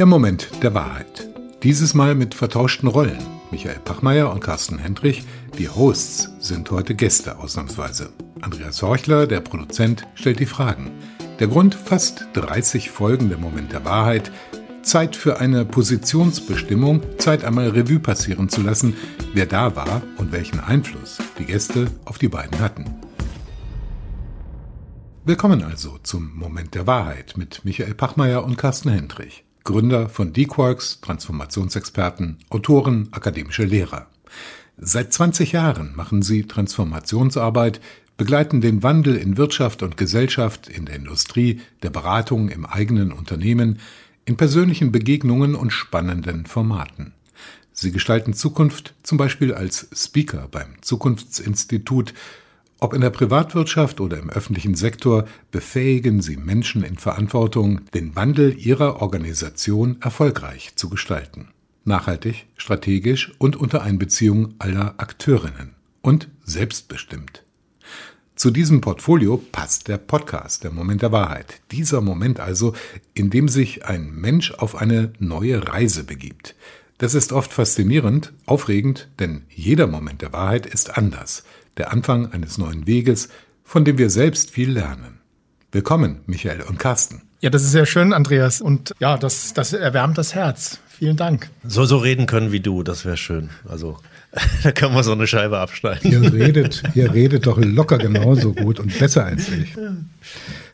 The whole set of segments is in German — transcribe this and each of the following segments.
Der Moment der Wahrheit. Dieses Mal mit vertauschten Rollen. Michael Pachmeier und Carsten Hendrich, die Hosts, sind heute Gäste ausnahmsweise. Andreas Horchler, der Produzent, stellt die Fragen. Der Grund fast 30 Folgen der Moment der Wahrheit. Zeit für eine Positionsbestimmung, Zeit einmal Revue passieren zu lassen, wer da war und welchen Einfluss die Gäste auf die beiden hatten. Willkommen also zum Moment der Wahrheit mit Michael Pachmeier und Carsten Hendrich. Gründer von D-Quarks, Transformationsexperten, Autoren, akademische Lehrer. Seit 20 Jahren machen sie Transformationsarbeit, begleiten den Wandel in Wirtschaft und Gesellschaft, in der Industrie, der Beratung, im eigenen Unternehmen, in persönlichen Begegnungen und spannenden Formaten. Sie gestalten Zukunft zum Beispiel als Speaker beim Zukunftsinstitut ob in der Privatwirtschaft oder im öffentlichen Sektor befähigen sie Menschen in Verantwortung, den Wandel ihrer Organisation erfolgreich zu gestalten. Nachhaltig, strategisch und unter Einbeziehung aller Akteurinnen. Und selbstbestimmt. Zu diesem Portfolio passt der Podcast, der Moment der Wahrheit. Dieser Moment also, in dem sich ein Mensch auf eine neue Reise begibt. Das ist oft faszinierend, aufregend, denn jeder Moment der Wahrheit ist anders – der Anfang eines neuen Weges, von dem wir selbst viel lernen. Willkommen, Michael und Carsten. Ja, das ist sehr schön, Andreas. Und ja, das, das erwärmt das Herz. Vielen Dank. So, so reden können wie du, das wäre schön. Also, da können wir so eine Scheibe abschneiden. Ihr redet, ihr redet doch locker genauso gut und besser als ich.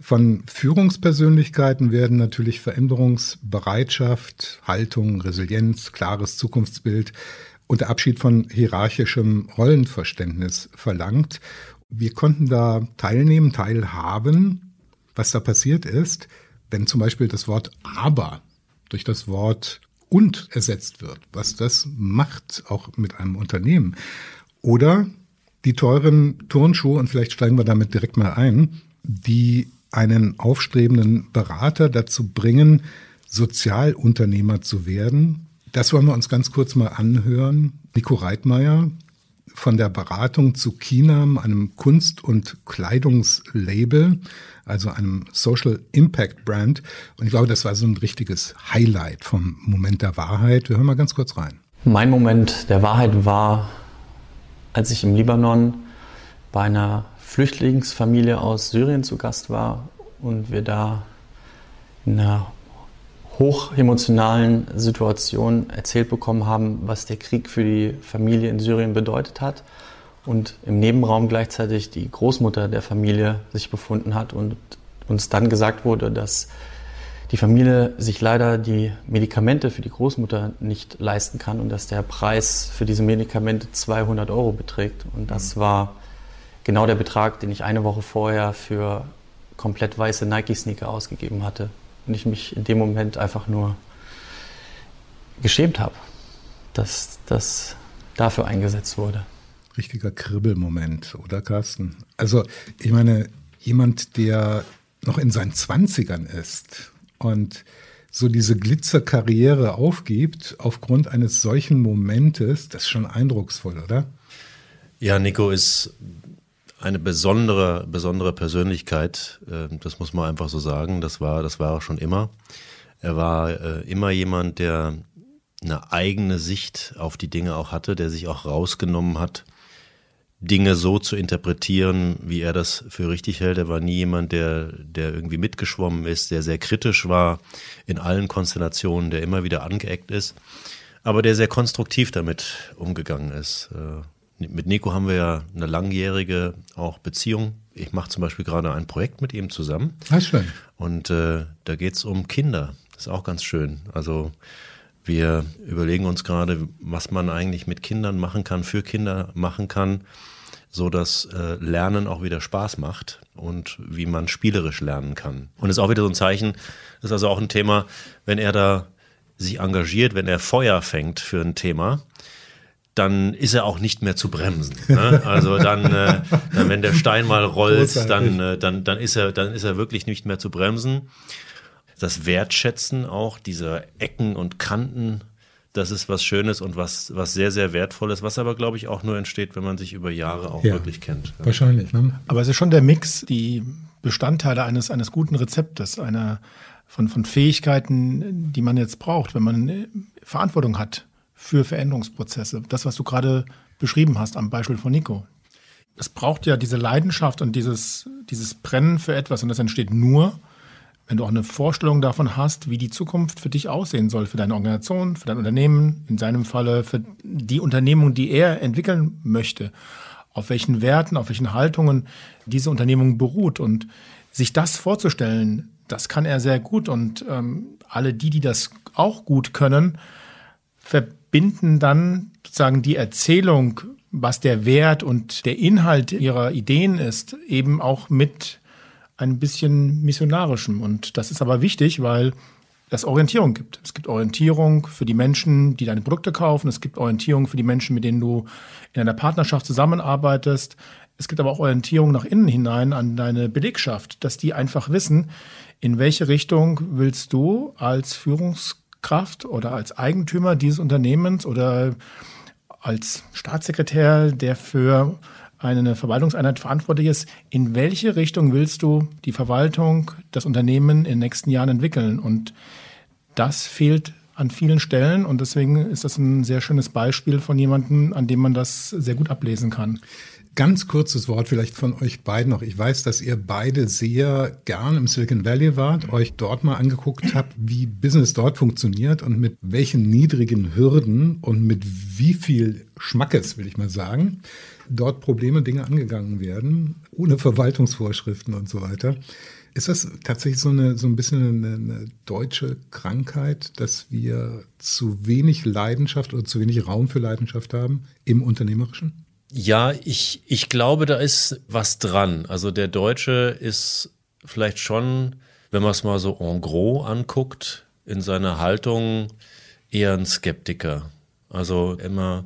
Von Führungspersönlichkeiten werden natürlich Veränderungsbereitschaft, Haltung, Resilienz, klares Zukunftsbild und der Abschied von hierarchischem Rollenverständnis verlangt. Wir konnten da teilnehmen, teilhaben, was da passiert ist, wenn zum Beispiel das Wort aber durch das Wort und ersetzt wird, was das macht, auch mit einem Unternehmen. Oder die teuren Turnschuhe, und vielleicht steigen wir damit direkt mal ein, die einen aufstrebenden Berater dazu bringen, Sozialunternehmer zu werden, das wollen wir uns ganz kurz mal anhören. Nico Reitmeier von der Beratung zu Kinam, einem Kunst- und Kleidungslabel, also einem Social Impact Brand. Und ich glaube, das war so ein richtiges Highlight vom Moment der Wahrheit. Wir hören mal ganz kurz rein. Mein Moment der Wahrheit war, als ich im Libanon bei einer Flüchtlingsfamilie aus Syrien zu Gast war und wir da in einer hochemotionalen Situation erzählt bekommen haben, was der Krieg für die Familie in Syrien bedeutet hat und im Nebenraum gleichzeitig die Großmutter der Familie sich befunden hat und uns dann gesagt wurde, dass die Familie sich leider die Medikamente für die Großmutter nicht leisten kann und dass der Preis für diese Medikamente 200 Euro beträgt. Und das mhm. war genau der Betrag, den ich eine Woche vorher für komplett weiße Nike-Sneaker ausgegeben hatte und ich mich in dem Moment einfach nur geschämt habe, dass das dafür eingesetzt wurde. Richtiger Kribbelmoment, oder Carsten? Also, ich meine, jemand, der noch in seinen Zwanzigern ist und so diese Glitzerkarriere aufgibt aufgrund eines solchen Momentes, das ist schon eindrucksvoll, oder? Ja, Nico ist eine besondere, besondere Persönlichkeit. Ähm, das muss man einfach so sagen. Das war, das war er schon immer. Er war äh, immer jemand, der eine eigene Sicht auf die Dinge auch hatte, der sich auch rausgenommen hat, Dinge so zu interpretieren, wie er das für richtig hält. Er war nie jemand, der, der irgendwie mitgeschwommen ist, der sehr kritisch war in allen Konstellationen, der immer wieder angeeckt ist, aber der sehr konstruktiv damit umgegangen ist. Mit Nico haben wir ja eine langjährige auch Beziehung. Ich mache zum Beispiel gerade ein Projekt mit ihm zusammen. Ah, schön. Und äh, da geht es um Kinder. Das ist auch ganz schön. Also wir überlegen uns gerade, was man eigentlich mit Kindern machen kann, für Kinder machen kann, so dass äh, Lernen auch wieder Spaß macht und wie man spielerisch lernen kann. Und das ist auch wieder so ein Zeichen, das ist also auch ein Thema, wenn er da sich engagiert, wenn er Feuer fängt für ein Thema, dann ist er auch nicht mehr zu bremsen. Ne? Also dann, äh, dann, wenn der Stein mal rollt, dann, äh, dann, dann, ist er, dann ist er wirklich nicht mehr zu bremsen. Das Wertschätzen auch dieser Ecken und Kanten, das ist was Schönes und was, was sehr, sehr Wertvolles, was aber, glaube ich, auch nur entsteht, wenn man sich über Jahre auch ja, wirklich kennt. Wahrscheinlich. Ne? Aber es ist schon der Mix, die Bestandteile eines, eines guten Rezeptes, einer von, von Fähigkeiten, die man jetzt braucht, wenn man äh, Verantwortung hat für Veränderungsprozesse. Das, was du gerade beschrieben hast am Beispiel von Nico. Es braucht ja diese Leidenschaft und dieses, dieses Brennen für etwas und das entsteht nur, wenn du auch eine Vorstellung davon hast, wie die Zukunft für dich aussehen soll, für deine Organisation, für dein Unternehmen, in seinem Falle für die Unternehmung, die er entwickeln möchte, auf welchen Werten, auf welchen Haltungen diese Unternehmung beruht und sich das vorzustellen, das kann er sehr gut und ähm, alle die, die das auch gut können, verbinden dann sozusagen die Erzählung, was der Wert und der Inhalt ihrer Ideen ist, eben auch mit ein bisschen missionarischem. Und das ist aber wichtig, weil es Orientierung gibt. Es gibt Orientierung für die Menschen, die deine Produkte kaufen. Es gibt Orientierung für die Menschen, mit denen du in einer Partnerschaft zusammenarbeitest. Es gibt aber auch Orientierung nach innen hinein an deine Belegschaft, dass die einfach wissen, in welche Richtung willst du als Führungskraft oder als Eigentümer dieses Unternehmens oder als Staatssekretär, der für eine Verwaltungseinheit verantwortlich ist, in welche Richtung willst du die Verwaltung, das Unternehmen in den nächsten Jahren entwickeln? Und das fehlt an vielen Stellen und deswegen ist das ein sehr schönes Beispiel von jemandem, an dem man das sehr gut ablesen kann. Ganz kurzes Wort vielleicht von euch beiden noch. Ich weiß, dass ihr beide sehr gern im Silicon Valley wart, euch dort mal angeguckt habt, wie Business dort funktioniert und mit welchen niedrigen Hürden und mit wie viel Schmackes, will ich mal sagen, dort Probleme, Dinge angegangen werden, ohne Verwaltungsvorschriften und so weiter. Ist das tatsächlich so, eine, so ein bisschen eine, eine, deutsche Krankheit, dass wir zu wenig Leidenschaft oder zu wenig Raum für Leidenschaft haben im Unternehmerischen? Ja, ich, ich glaube, da ist was dran. Also der Deutsche ist vielleicht schon, wenn man es mal so en gros anguckt, in seiner Haltung eher ein Skeptiker. Also immer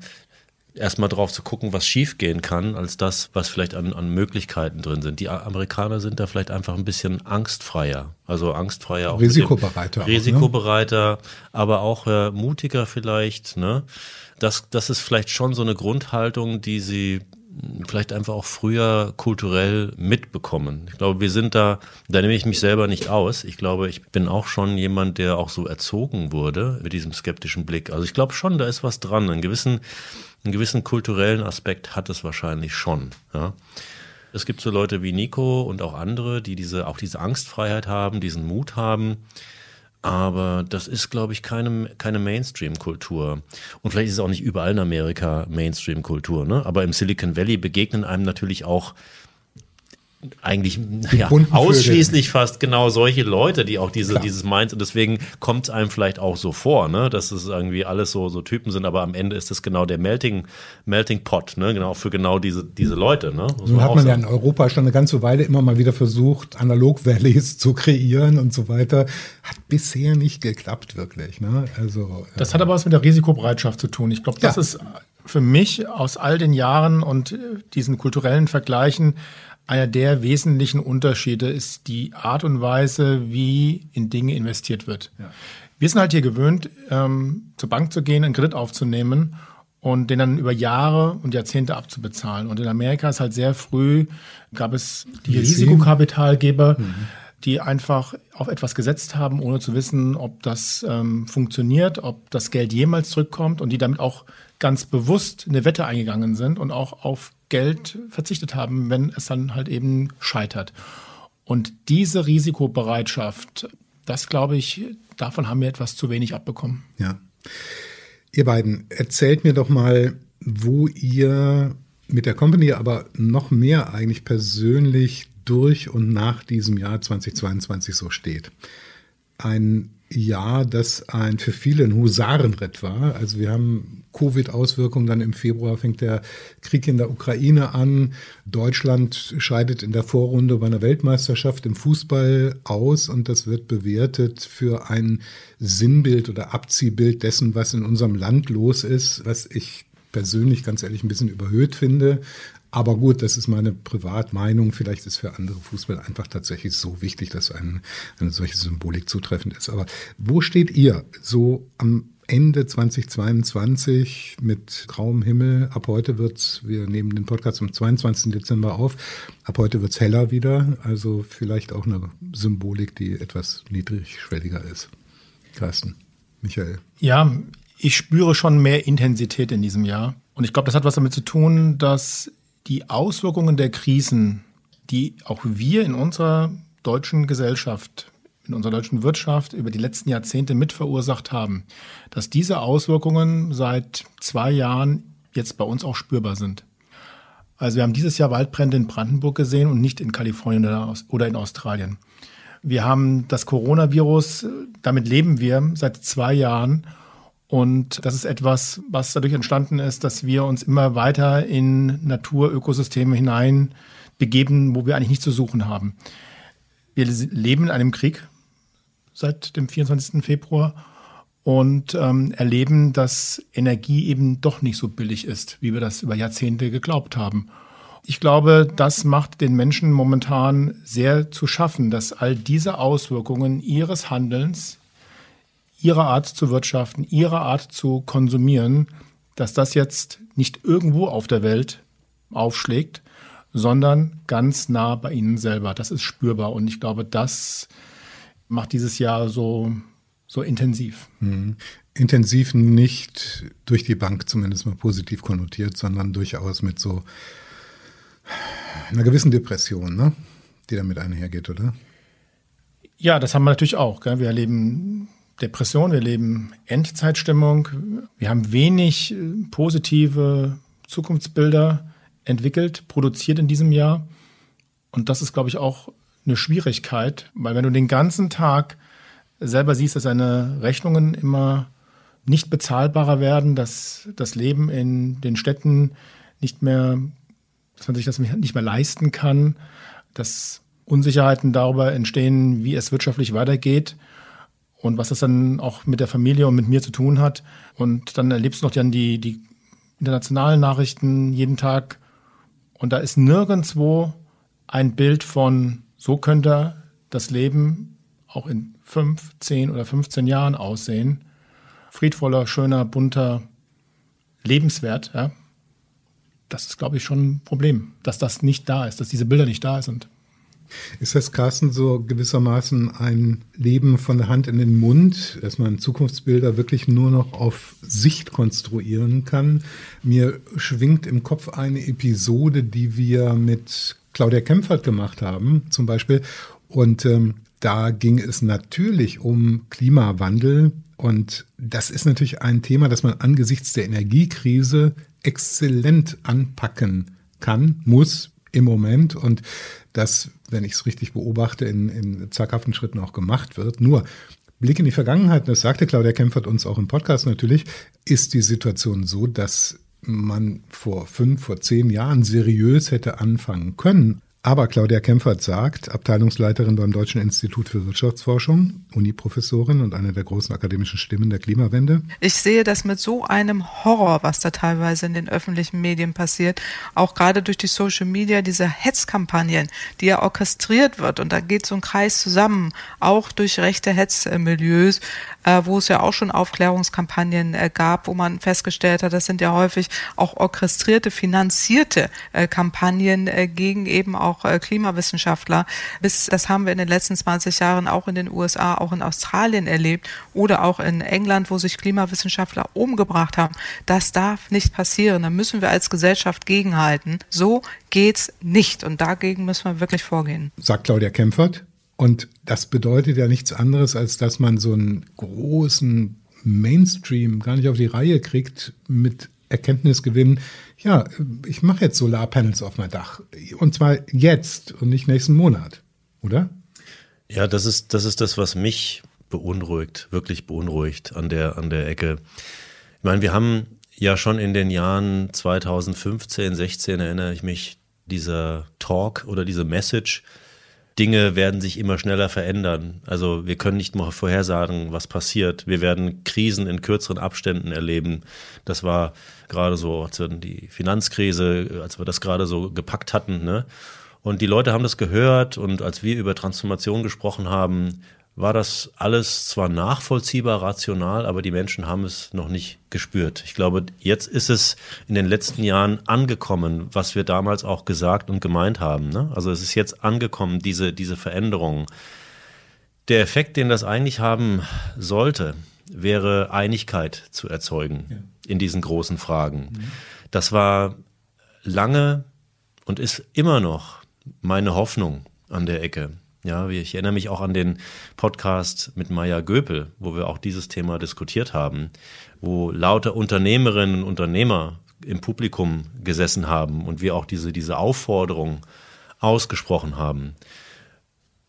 erstmal drauf zu gucken, was schiefgehen kann, als das, was vielleicht an, an Möglichkeiten drin sind. Die Amerikaner sind da vielleicht einfach ein bisschen angstfreier. Also angstfreier auch. Risikobereiter. Risikobereiter, auch, ne? aber auch äh, mutiger vielleicht. Ne? Das, das ist vielleicht schon so eine Grundhaltung, die sie vielleicht einfach auch früher kulturell mitbekommen. Ich glaube, wir sind da, da nehme ich mich selber nicht aus. Ich glaube, ich bin auch schon jemand, der auch so erzogen wurde mit diesem skeptischen Blick. Also ich glaube schon, da ist was dran. Einen gewissen, einen gewissen kulturellen Aspekt hat es wahrscheinlich schon. Ja. Es gibt so Leute wie Nico und auch andere, die diese, auch diese Angstfreiheit haben, diesen Mut haben. Aber das ist, glaube ich, keine, keine Mainstream-Kultur. Und vielleicht ist es auch nicht überall in Amerika Mainstream-Kultur, ne? Aber im Silicon Valley begegnen einem natürlich auch eigentlich ja, ausschließlich fast genau solche Leute, die auch diese, dieses Minds und deswegen kommt es einem vielleicht auch so vor, ne, dass es irgendwie alles so, so Typen sind, aber am Ende ist es genau der Melting, Melting Pot, ne, genau für genau diese, diese Leute, ne. Nun hat man sagen. ja in Europa schon eine ganze Weile immer mal wieder versucht, Analog-Valleys zu kreieren und so weiter. Hat bisher nicht geklappt, wirklich, ne, also. Das äh, hat aber was mit der Risikobereitschaft zu tun. Ich glaube, das ja. ist für mich aus all den Jahren und diesen kulturellen Vergleichen einer der wesentlichen Unterschiede ist die Art und Weise, wie in Dinge investiert wird. Ja. Wir sind halt hier gewöhnt, ähm, zur Bank zu gehen, einen Kredit aufzunehmen und den dann über Jahre und Jahrzehnte abzubezahlen. Und in Amerika ist halt sehr früh, gab es die Risikokapitalgeber, mhm. die einfach auf etwas gesetzt haben, ohne zu wissen, ob das ähm, funktioniert, ob das Geld jemals zurückkommt und die damit auch ganz bewusst eine Wette eingegangen sind und auch auf Geld verzichtet haben, wenn es dann halt eben scheitert. Und diese Risikobereitschaft, das glaube ich, davon haben wir etwas zu wenig abbekommen. Ja. Ihr beiden, erzählt mir doch mal, wo ihr mit der Company, aber noch mehr eigentlich persönlich durch und nach diesem Jahr 2022 so steht. Ein Jahr, das ein für viele ein Husarenritt war. Also wir haben Covid-Auswirkungen, dann im Februar fängt der Krieg in der Ukraine an. Deutschland scheidet in der Vorrunde bei einer Weltmeisterschaft im Fußball aus und das wird bewertet für ein Sinnbild oder Abziehbild dessen, was in unserem Land los ist, was ich persönlich ganz ehrlich ein bisschen überhöht finde. Aber gut, das ist meine Privatmeinung. Vielleicht ist für andere Fußball einfach tatsächlich so wichtig, dass ein, eine solche Symbolik zutreffend ist. Aber wo steht ihr so am Ende 2022 mit grauem Himmel. Ab heute wird's, wir nehmen den Podcast am 22. Dezember auf, ab heute wird's heller wieder. Also vielleicht auch eine Symbolik, die etwas niedrigschwelliger ist. Carsten, Michael. Ja, ich spüre schon mehr Intensität in diesem Jahr. Und ich glaube, das hat was damit zu tun, dass die Auswirkungen der Krisen, die auch wir in unserer deutschen Gesellschaft in unserer deutschen Wirtschaft über die letzten Jahrzehnte mitverursacht haben, dass diese Auswirkungen seit zwei Jahren jetzt bei uns auch spürbar sind. Also wir haben dieses Jahr Waldbrände in Brandenburg gesehen und nicht in Kalifornien oder in Australien. Wir haben das Coronavirus, damit leben wir seit zwei Jahren. Und das ist etwas, was dadurch entstanden ist, dass wir uns immer weiter in Naturökosysteme hinein begeben, wo wir eigentlich nichts zu suchen haben. Wir leben in einem Krieg, seit dem 24. Februar und ähm, erleben, dass Energie eben doch nicht so billig ist, wie wir das über Jahrzehnte geglaubt haben. Ich glaube, das macht den Menschen momentan sehr zu schaffen, dass all diese Auswirkungen ihres Handelns, ihrer Art zu wirtschaften, ihrer Art zu konsumieren, dass das jetzt nicht irgendwo auf der Welt aufschlägt, sondern ganz nah bei ihnen selber. Das ist spürbar und ich glaube, das macht dieses Jahr so, so intensiv. Mhm. Intensiv nicht durch die Bank zumindest mal positiv konnotiert, sondern durchaus mit so einer gewissen Depression, ne? die damit einhergeht, oder? Ja, das haben wir natürlich auch. Gell? Wir erleben Depression, wir erleben Endzeitstimmung, wir haben wenig äh, positive Zukunftsbilder entwickelt, produziert in diesem Jahr. Und das ist, glaube ich, auch eine Schwierigkeit, weil wenn du den ganzen Tag selber siehst, dass deine Rechnungen immer nicht bezahlbarer werden, dass das Leben in den Städten nicht mehr, dass man sich das nicht mehr leisten kann, dass Unsicherheiten darüber entstehen, wie es wirtschaftlich weitergeht und was das dann auch mit der Familie und mit mir zu tun hat. Und dann erlebst du noch dann die, die internationalen Nachrichten jeden Tag und da ist nirgendwo ein Bild von so könnte das Leben auch in fünf, zehn oder 15 Jahren aussehen. Friedvoller, schöner, bunter, lebenswert. Ja? Das ist, glaube ich, schon ein Problem, dass das nicht da ist, dass diese Bilder nicht da sind. Ist das, Carsten, so gewissermaßen ein Leben von der Hand in den Mund, dass man Zukunftsbilder wirklich nur noch auf Sicht konstruieren kann? Mir schwingt im Kopf eine Episode, die wir mit Claudia Kempfert gemacht haben, zum Beispiel. Und ähm, da ging es natürlich um Klimawandel. Und das ist natürlich ein Thema, das man angesichts der Energiekrise exzellent anpacken kann, muss im Moment. Und das, wenn ich es richtig beobachte, in, in zaghaften Schritten auch gemacht wird. Nur Blick in die Vergangenheit, das sagte Claudia Kempfert uns auch im Podcast natürlich, ist die Situation so, dass man vor fünf, vor zehn Jahren seriös hätte anfangen können. Aber Claudia Kempfert sagt, Abteilungsleiterin beim Deutschen Institut für Wirtschaftsforschung, Uniprofessorin und eine der großen akademischen Stimmen der Klimawende. Ich sehe das mit so einem Horror, was da teilweise in den öffentlichen Medien passiert, auch gerade durch die Social Media, diese Hetzkampagnen, die ja orchestriert wird und da geht so ein Kreis zusammen, auch durch rechte Hetzmilieus, äh, wo es ja auch schon Aufklärungskampagnen äh, gab, wo man festgestellt hat, das sind ja häufig auch orchestrierte, finanzierte äh, Kampagnen gegen eben auch äh, Klimawissenschaftler. Bis, das haben wir in den letzten 20 Jahren auch in den USA, auch in Australien erlebt oder auch in England, wo sich Klimawissenschaftler umgebracht haben. Das darf nicht passieren. Da müssen wir als Gesellschaft gegenhalten. So geht's nicht. Und dagegen müssen wir wirklich vorgehen. Sagt Claudia Kempfert. Und das bedeutet ja nichts anderes, als dass man so einen großen Mainstream gar nicht auf die Reihe kriegt mit Erkenntnisgewinn. Ja, ich mache jetzt Solarpanels auf mein Dach. Und zwar jetzt und nicht nächsten Monat, oder? Ja, das ist, das ist das, was mich beunruhigt, wirklich beunruhigt an der, an der Ecke. Ich meine, wir haben ja schon in den Jahren 2015, 16 erinnere ich mich, dieser Talk oder diese Message, Dinge werden sich immer schneller verändern. Also wir können nicht mal vorhersagen, was passiert. Wir werden Krisen in kürzeren Abständen erleben. Das war gerade so, die Finanzkrise, als wir das gerade so gepackt hatten. Ne? Und die Leute haben das gehört und als wir über Transformation gesprochen haben, war das alles zwar nachvollziehbar, rational, aber die Menschen haben es noch nicht gespürt. Ich glaube, jetzt ist es in den letzten Jahren angekommen, was wir damals auch gesagt und gemeint haben. Ne? Also es ist jetzt angekommen, diese, diese Veränderung. Der Effekt, den das eigentlich haben sollte, wäre Einigkeit zu erzeugen ja. in diesen großen Fragen. Mhm. Das war lange und ist immer noch meine Hoffnung an der Ecke. Ja, ich erinnere mich auch an den Podcast mit Maya Göpel, wo wir auch dieses Thema diskutiert haben, wo lauter Unternehmerinnen und Unternehmer im Publikum gesessen haben und wir auch diese, diese Aufforderung ausgesprochen haben.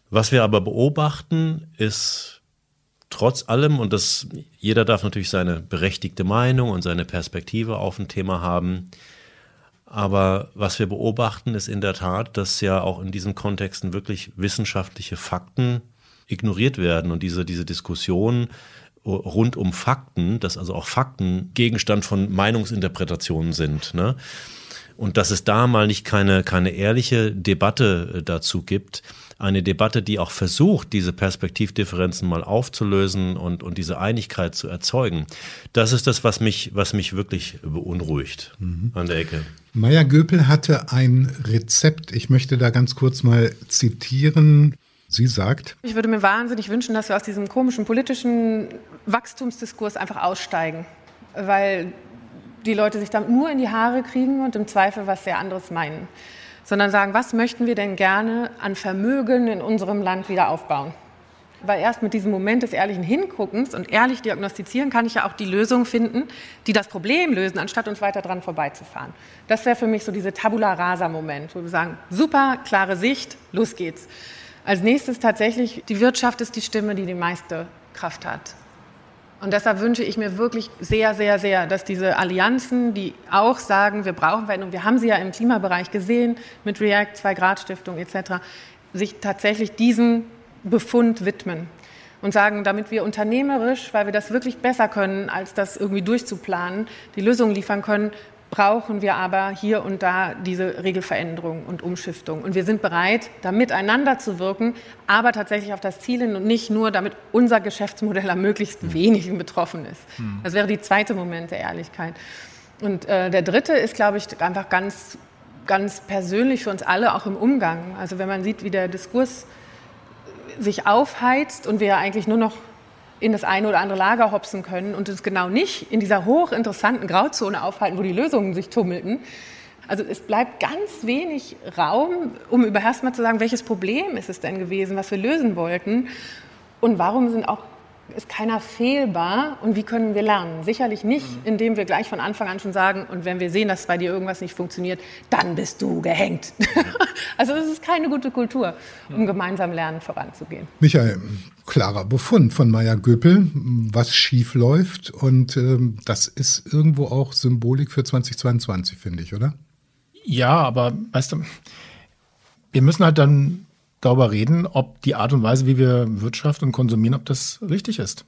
Was wir aber beobachten, ist trotz allem, und das, jeder darf natürlich seine berechtigte Meinung und seine Perspektive auf ein Thema haben, aber was wir beobachten, ist in der Tat, dass ja auch in diesen Kontexten wirklich wissenschaftliche Fakten ignoriert werden und diese, diese Diskussion rund um Fakten, dass also auch Fakten Gegenstand von Meinungsinterpretationen sind. Ne? Und dass es da mal nicht keine, keine ehrliche Debatte äh, dazu gibt, eine Debatte, die auch versucht, diese Perspektivdifferenzen mal aufzulösen und, und diese Einigkeit zu erzeugen. Das ist das, was mich, was mich wirklich beunruhigt mhm. an der Ecke. Meier Göpel hatte ein Rezept. Ich möchte da ganz kurz mal zitieren. Sie sagt, ich würde mir wahnsinnig wünschen, dass wir aus diesem komischen politischen Wachstumsdiskurs einfach aussteigen, weil die Leute sich damit nur in die Haare kriegen und im Zweifel was sehr anderes meinen sondern sagen, was möchten wir denn gerne an Vermögen in unserem Land wieder aufbauen? Weil erst mit diesem Moment des ehrlichen Hinguckens und ehrlich diagnostizieren kann ich ja auch die Lösung finden, die das Problem lösen, anstatt uns weiter dran vorbeizufahren. Das wäre für mich so diese Tabula Rasa-Moment, wo wir sagen, super, klare Sicht, los geht's. Als nächstes tatsächlich, die Wirtschaft ist die Stimme, die die meiste Kraft hat. Und deshalb wünsche ich mir wirklich sehr, sehr, sehr, dass diese Allianzen, die auch sagen, wir brauchen Veränderung, wir haben sie ja im Klimabereich gesehen mit React, Zwei-Grad-Stiftung etc., sich tatsächlich diesem Befund widmen und sagen, damit wir unternehmerisch, weil wir das wirklich besser können, als das irgendwie durchzuplanen, die Lösungen liefern können, brauchen wir aber hier und da diese Regelveränderung und Umschiftung. Und wir sind bereit, da miteinander zu wirken, aber tatsächlich auf das Ziel hin und nicht nur, damit unser Geschäftsmodell am möglichst hm. wenigen betroffen ist. Hm. Das wäre die zweite Moment der Ehrlichkeit. Und äh, der dritte ist, glaube ich, einfach ganz, ganz persönlich für uns alle, auch im Umgang. Also wenn man sieht, wie der Diskurs sich aufheizt und wir eigentlich nur noch in das eine oder andere Lager hopsen können und uns genau nicht in dieser hochinteressanten Grauzone aufhalten, wo die Lösungen sich tummelten. Also es bleibt ganz wenig Raum, um über erstmal zu sagen, welches Problem ist es denn gewesen, was wir lösen wollten und warum sind auch ist keiner fehlbar und wie können wir lernen? Sicherlich nicht, mhm. indem wir gleich von Anfang an schon sagen, und wenn wir sehen, dass bei dir irgendwas nicht funktioniert, dann bist du gehängt. also das ist keine gute Kultur, um gemeinsam lernen voranzugehen. Michael, klarer Befund von Maya Göpel, was schief läuft und ähm, das ist irgendwo auch Symbolik für 2022, finde ich, oder? Ja, aber weißt du, wir müssen halt dann darüber reden, ob die Art und Weise, wie wir Wirtschaft und konsumieren, ob das richtig ist.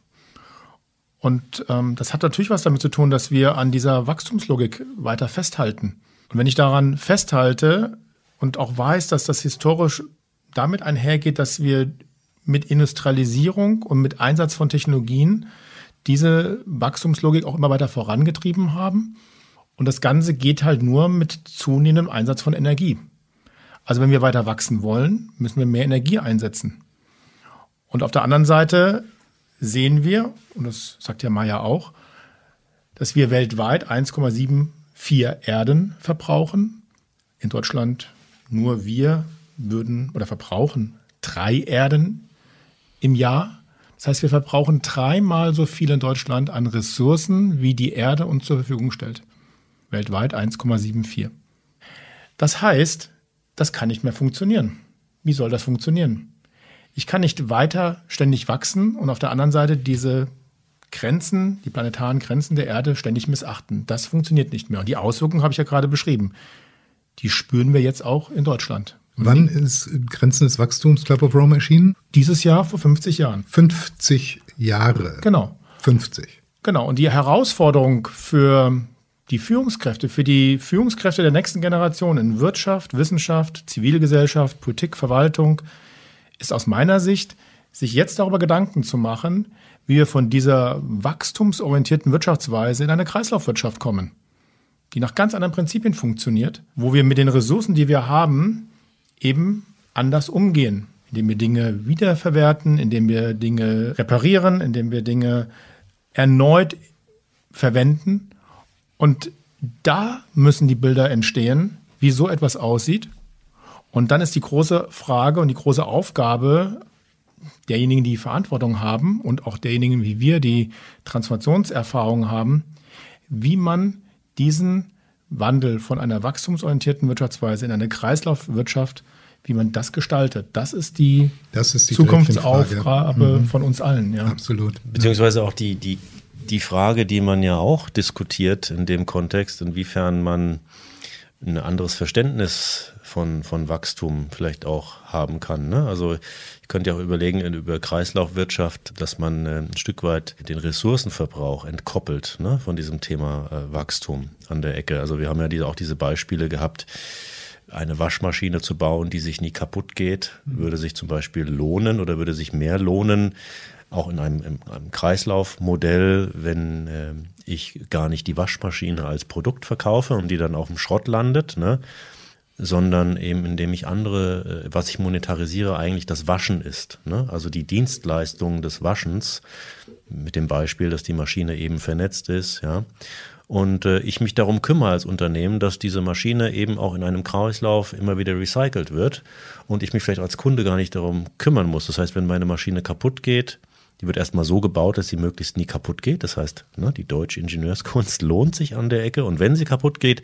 Und ähm, das hat natürlich was damit zu tun, dass wir an dieser Wachstumslogik weiter festhalten. Und wenn ich daran festhalte und auch weiß, dass das historisch damit einhergeht, dass wir mit Industrialisierung und mit Einsatz von Technologien diese Wachstumslogik auch immer weiter vorangetrieben haben. Und das Ganze geht halt nur mit zunehmendem Einsatz von Energie. Also wenn wir weiter wachsen wollen, müssen wir mehr Energie einsetzen. Und auf der anderen Seite sehen wir, und das sagt ja Maya auch, dass wir weltweit 1,74 Erden verbrauchen. In Deutschland nur wir würden oder verbrauchen drei Erden im Jahr. Das heißt, wir verbrauchen dreimal so viel in Deutschland an Ressourcen, wie die Erde uns zur Verfügung stellt. Weltweit 1,74. Das heißt, das kann nicht mehr funktionieren. Wie soll das funktionieren? Ich kann nicht weiter ständig wachsen und auf der anderen Seite diese Grenzen, die planetaren Grenzen der Erde ständig missachten. Das funktioniert nicht mehr. Und die Auswirkungen habe ich ja gerade beschrieben. Die spüren wir jetzt auch in Deutschland. Wann ist Grenzen des Wachstums Club of Rome erschienen? Dieses Jahr vor 50 Jahren. 50 Jahre. Genau. 50. Genau. Und die Herausforderung für die Führungskräfte, für die Führungskräfte der nächsten Generation in Wirtschaft, Wissenschaft, Zivilgesellschaft, Politik, Verwaltung ist aus meiner Sicht, sich jetzt darüber Gedanken zu machen, wie wir von dieser wachstumsorientierten Wirtschaftsweise in eine Kreislaufwirtschaft kommen, die nach ganz anderen Prinzipien funktioniert, wo wir mit den Ressourcen, die wir haben, eben anders umgehen, indem wir Dinge wiederverwerten, indem wir Dinge reparieren, indem wir Dinge erneut verwenden. Und da müssen die Bilder entstehen, wie so etwas aussieht. Und dann ist die große Frage und die große Aufgabe derjenigen, die Verantwortung haben und auch derjenigen wie wir, die Transformationserfahrung haben, wie man diesen Wandel von einer wachstumsorientierten Wirtschaftsweise in eine Kreislaufwirtschaft, wie man das gestaltet. Das ist die, das ist die Zukunftsaufgabe mhm. von uns allen. Ja. Absolut. Beziehungsweise auch die, die, die Frage, die man ja auch diskutiert in dem Kontext, inwiefern man ein anderes Verständnis von, von Wachstum vielleicht auch haben kann. Ne? Also ich könnte ja auch überlegen über Kreislaufwirtschaft, dass man äh, ein Stück weit den Ressourcenverbrauch entkoppelt ne? von diesem Thema äh, Wachstum an der Ecke. Also wir haben ja diese, auch diese Beispiele gehabt, eine Waschmaschine zu bauen, die sich nie kaputt geht, würde sich zum Beispiel lohnen oder würde sich mehr lohnen, auch in einem, in einem Kreislaufmodell, wenn äh, ich gar nicht die Waschmaschine als Produkt verkaufe und die dann auf dem Schrott landet, ne? sondern eben indem ich andere, äh, was ich monetarisiere, eigentlich das Waschen ist. Ne? Also die Dienstleistung des Waschens, mit dem Beispiel, dass die Maschine eben vernetzt ist, ja. Und äh, ich mich darum kümmere als Unternehmen, dass diese Maschine eben auch in einem Kreislauf immer wieder recycelt wird und ich mich vielleicht als Kunde gar nicht darum kümmern muss. Das heißt, wenn meine Maschine kaputt geht, die wird erstmal so gebaut, dass sie möglichst nie kaputt geht. Das heißt, ne, die deutsche Ingenieurskunst lohnt sich an der Ecke. Und wenn sie kaputt geht,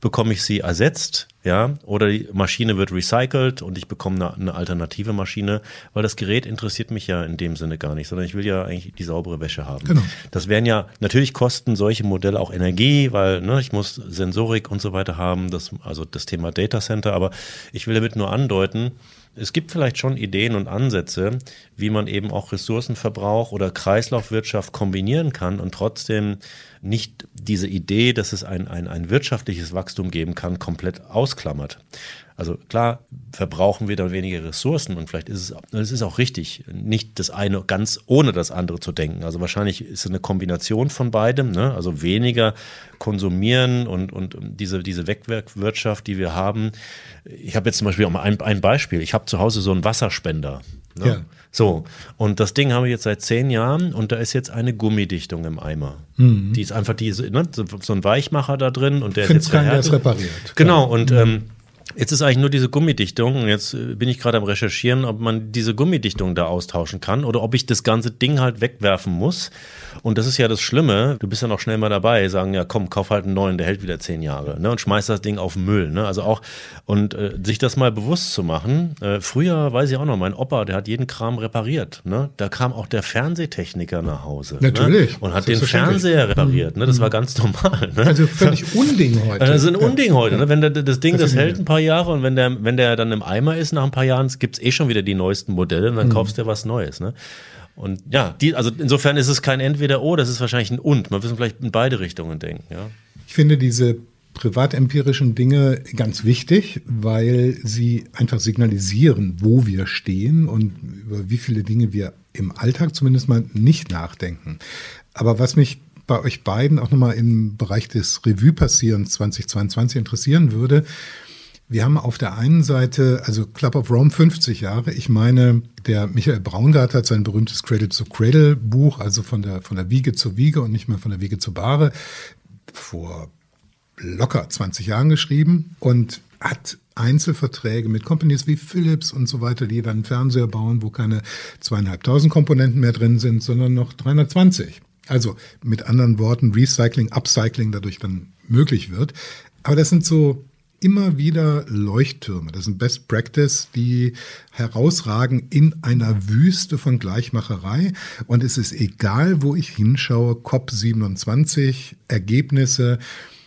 bekomme ich sie ersetzt, ja, oder die Maschine wird recycelt und ich bekomme eine, eine alternative Maschine, weil das Gerät interessiert mich ja in dem Sinne gar nicht, sondern ich will ja eigentlich die saubere Wäsche haben. Genau. Das wären ja, natürlich kosten solche Modelle auch Energie, weil ne, ich muss Sensorik und so weiter haben, das, also das Thema Data Center, aber ich will damit nur andeuten, es gibt vielleicht schon Ideen und Ansätze, wie man eben auch Ressourcenverbrauch oder Kreislaufwirtschaft kombinieren kann und trotzdem nicht diese Idee, dass es ein, ein, ein wirtschaftliches Wachstum geben kann, komplett ausklammert. Also klar verbrauchen wir dann weniger Ressourcen und vielleicht ist es, es ist auch richtig, nicht das eine ganz ohne das andere zu denken. Also wahrscheinlich ist es eine Kombination von beidem, ne? also weniger konsumieren und, und diese, diese Wegwerkwirtschaft, die wir haben. Ich habe jetzt zum Beispiel auch mal ein, ein Beispiel. Ich habe zu Hause so einen Wasserspender. Ne? Ja. So, und das Ding haben wir jetzt seit zehn Jahren und da ist jetzt eine Gummidichtung im Eimer. Mhm. Die ist einfach diese, ne, so, ein Weichmacher da drin und der Find's ist jetzt keinen, der ist repariert. Genau, und mhm. ähm, Jetzt ist eigentlich nur diese Gummidichtung. Jetzt äh, bin ich gerade am Recherchieren, ob man diese Gummidichtung da austauschen kann oder ob ich das ganze Ding halt wegwerfen muss. Und das ist ja das Schlimme. Du bist ja noch schnell mal dabei, sagen ja, komm, kauf halt einen neuen, der hält wieder zehn Jahre, ne? Und schmeiß das Ding auf Müll, ne? Also auch und äh, sich das mal bewusst zu machen. Äh, früher weiß ich auch noch, mein Opa, der hat jeden Kram repariert, ne? Da kam auch der Fernsehtechniker nach Hause, ne? natürlich, ne? und hat den Fernseher repariert, ne? Das mhm. war ganz normal. Ne? Also völlig Unding heute. Das ist ein Unding heute, ne? Wenn der, das Ding, das, das hält ein paar Jahre und wenn der, wenn der dann im Eimer ist nach ein paar Jahren, gibt es eh schon wieder die neuesten Modelle und dann mhm. kaufst du was Neues. Ne? Und ja, die, also insofern ist es kein Entweder-O, das ist wahrscheinlich ein Und. Man müssen vielleicht in beide Richtungen denken. Ja? Ich finde diese privatempirischen Dinge ganz wichtig, weil sie einfach signalisieren, wo wir stehen und über wie viele Dinge wir im Alltag zumindest mal nicht nachdenken. Aber was mich bei euch beiden auch nochmal im Bereich des Revue-Passierens 2022 interessieren würde, wir haben auf der einen Seite, also Club of Rome 50 Jahre. Ich meine, der Michael Braungart hat sein berühmtes Cradle to Cradle Buch, also von der, von der Wiege zur Wiege und nicht mehr von der Wiege zur Bahre, vor locker 20 Jahren geschrieben und hat Einzelverträge mit Companies wie Philips und so weiter, die dann Fernseher bauen, wo keine zweieinhalbtausend Komponenten mehr drin sind, sondern noch 320. Also mit anderen Worten, Recycling, Upcycling dadurch dann möglich wird. Aber das sind so immer wieder Leuchttürme. Das sind Best Practice, die herausragen in einer Wüste von Gleichmacherei. Und es ist egal, wo ich hinschaue, COP27, Ergebnisse,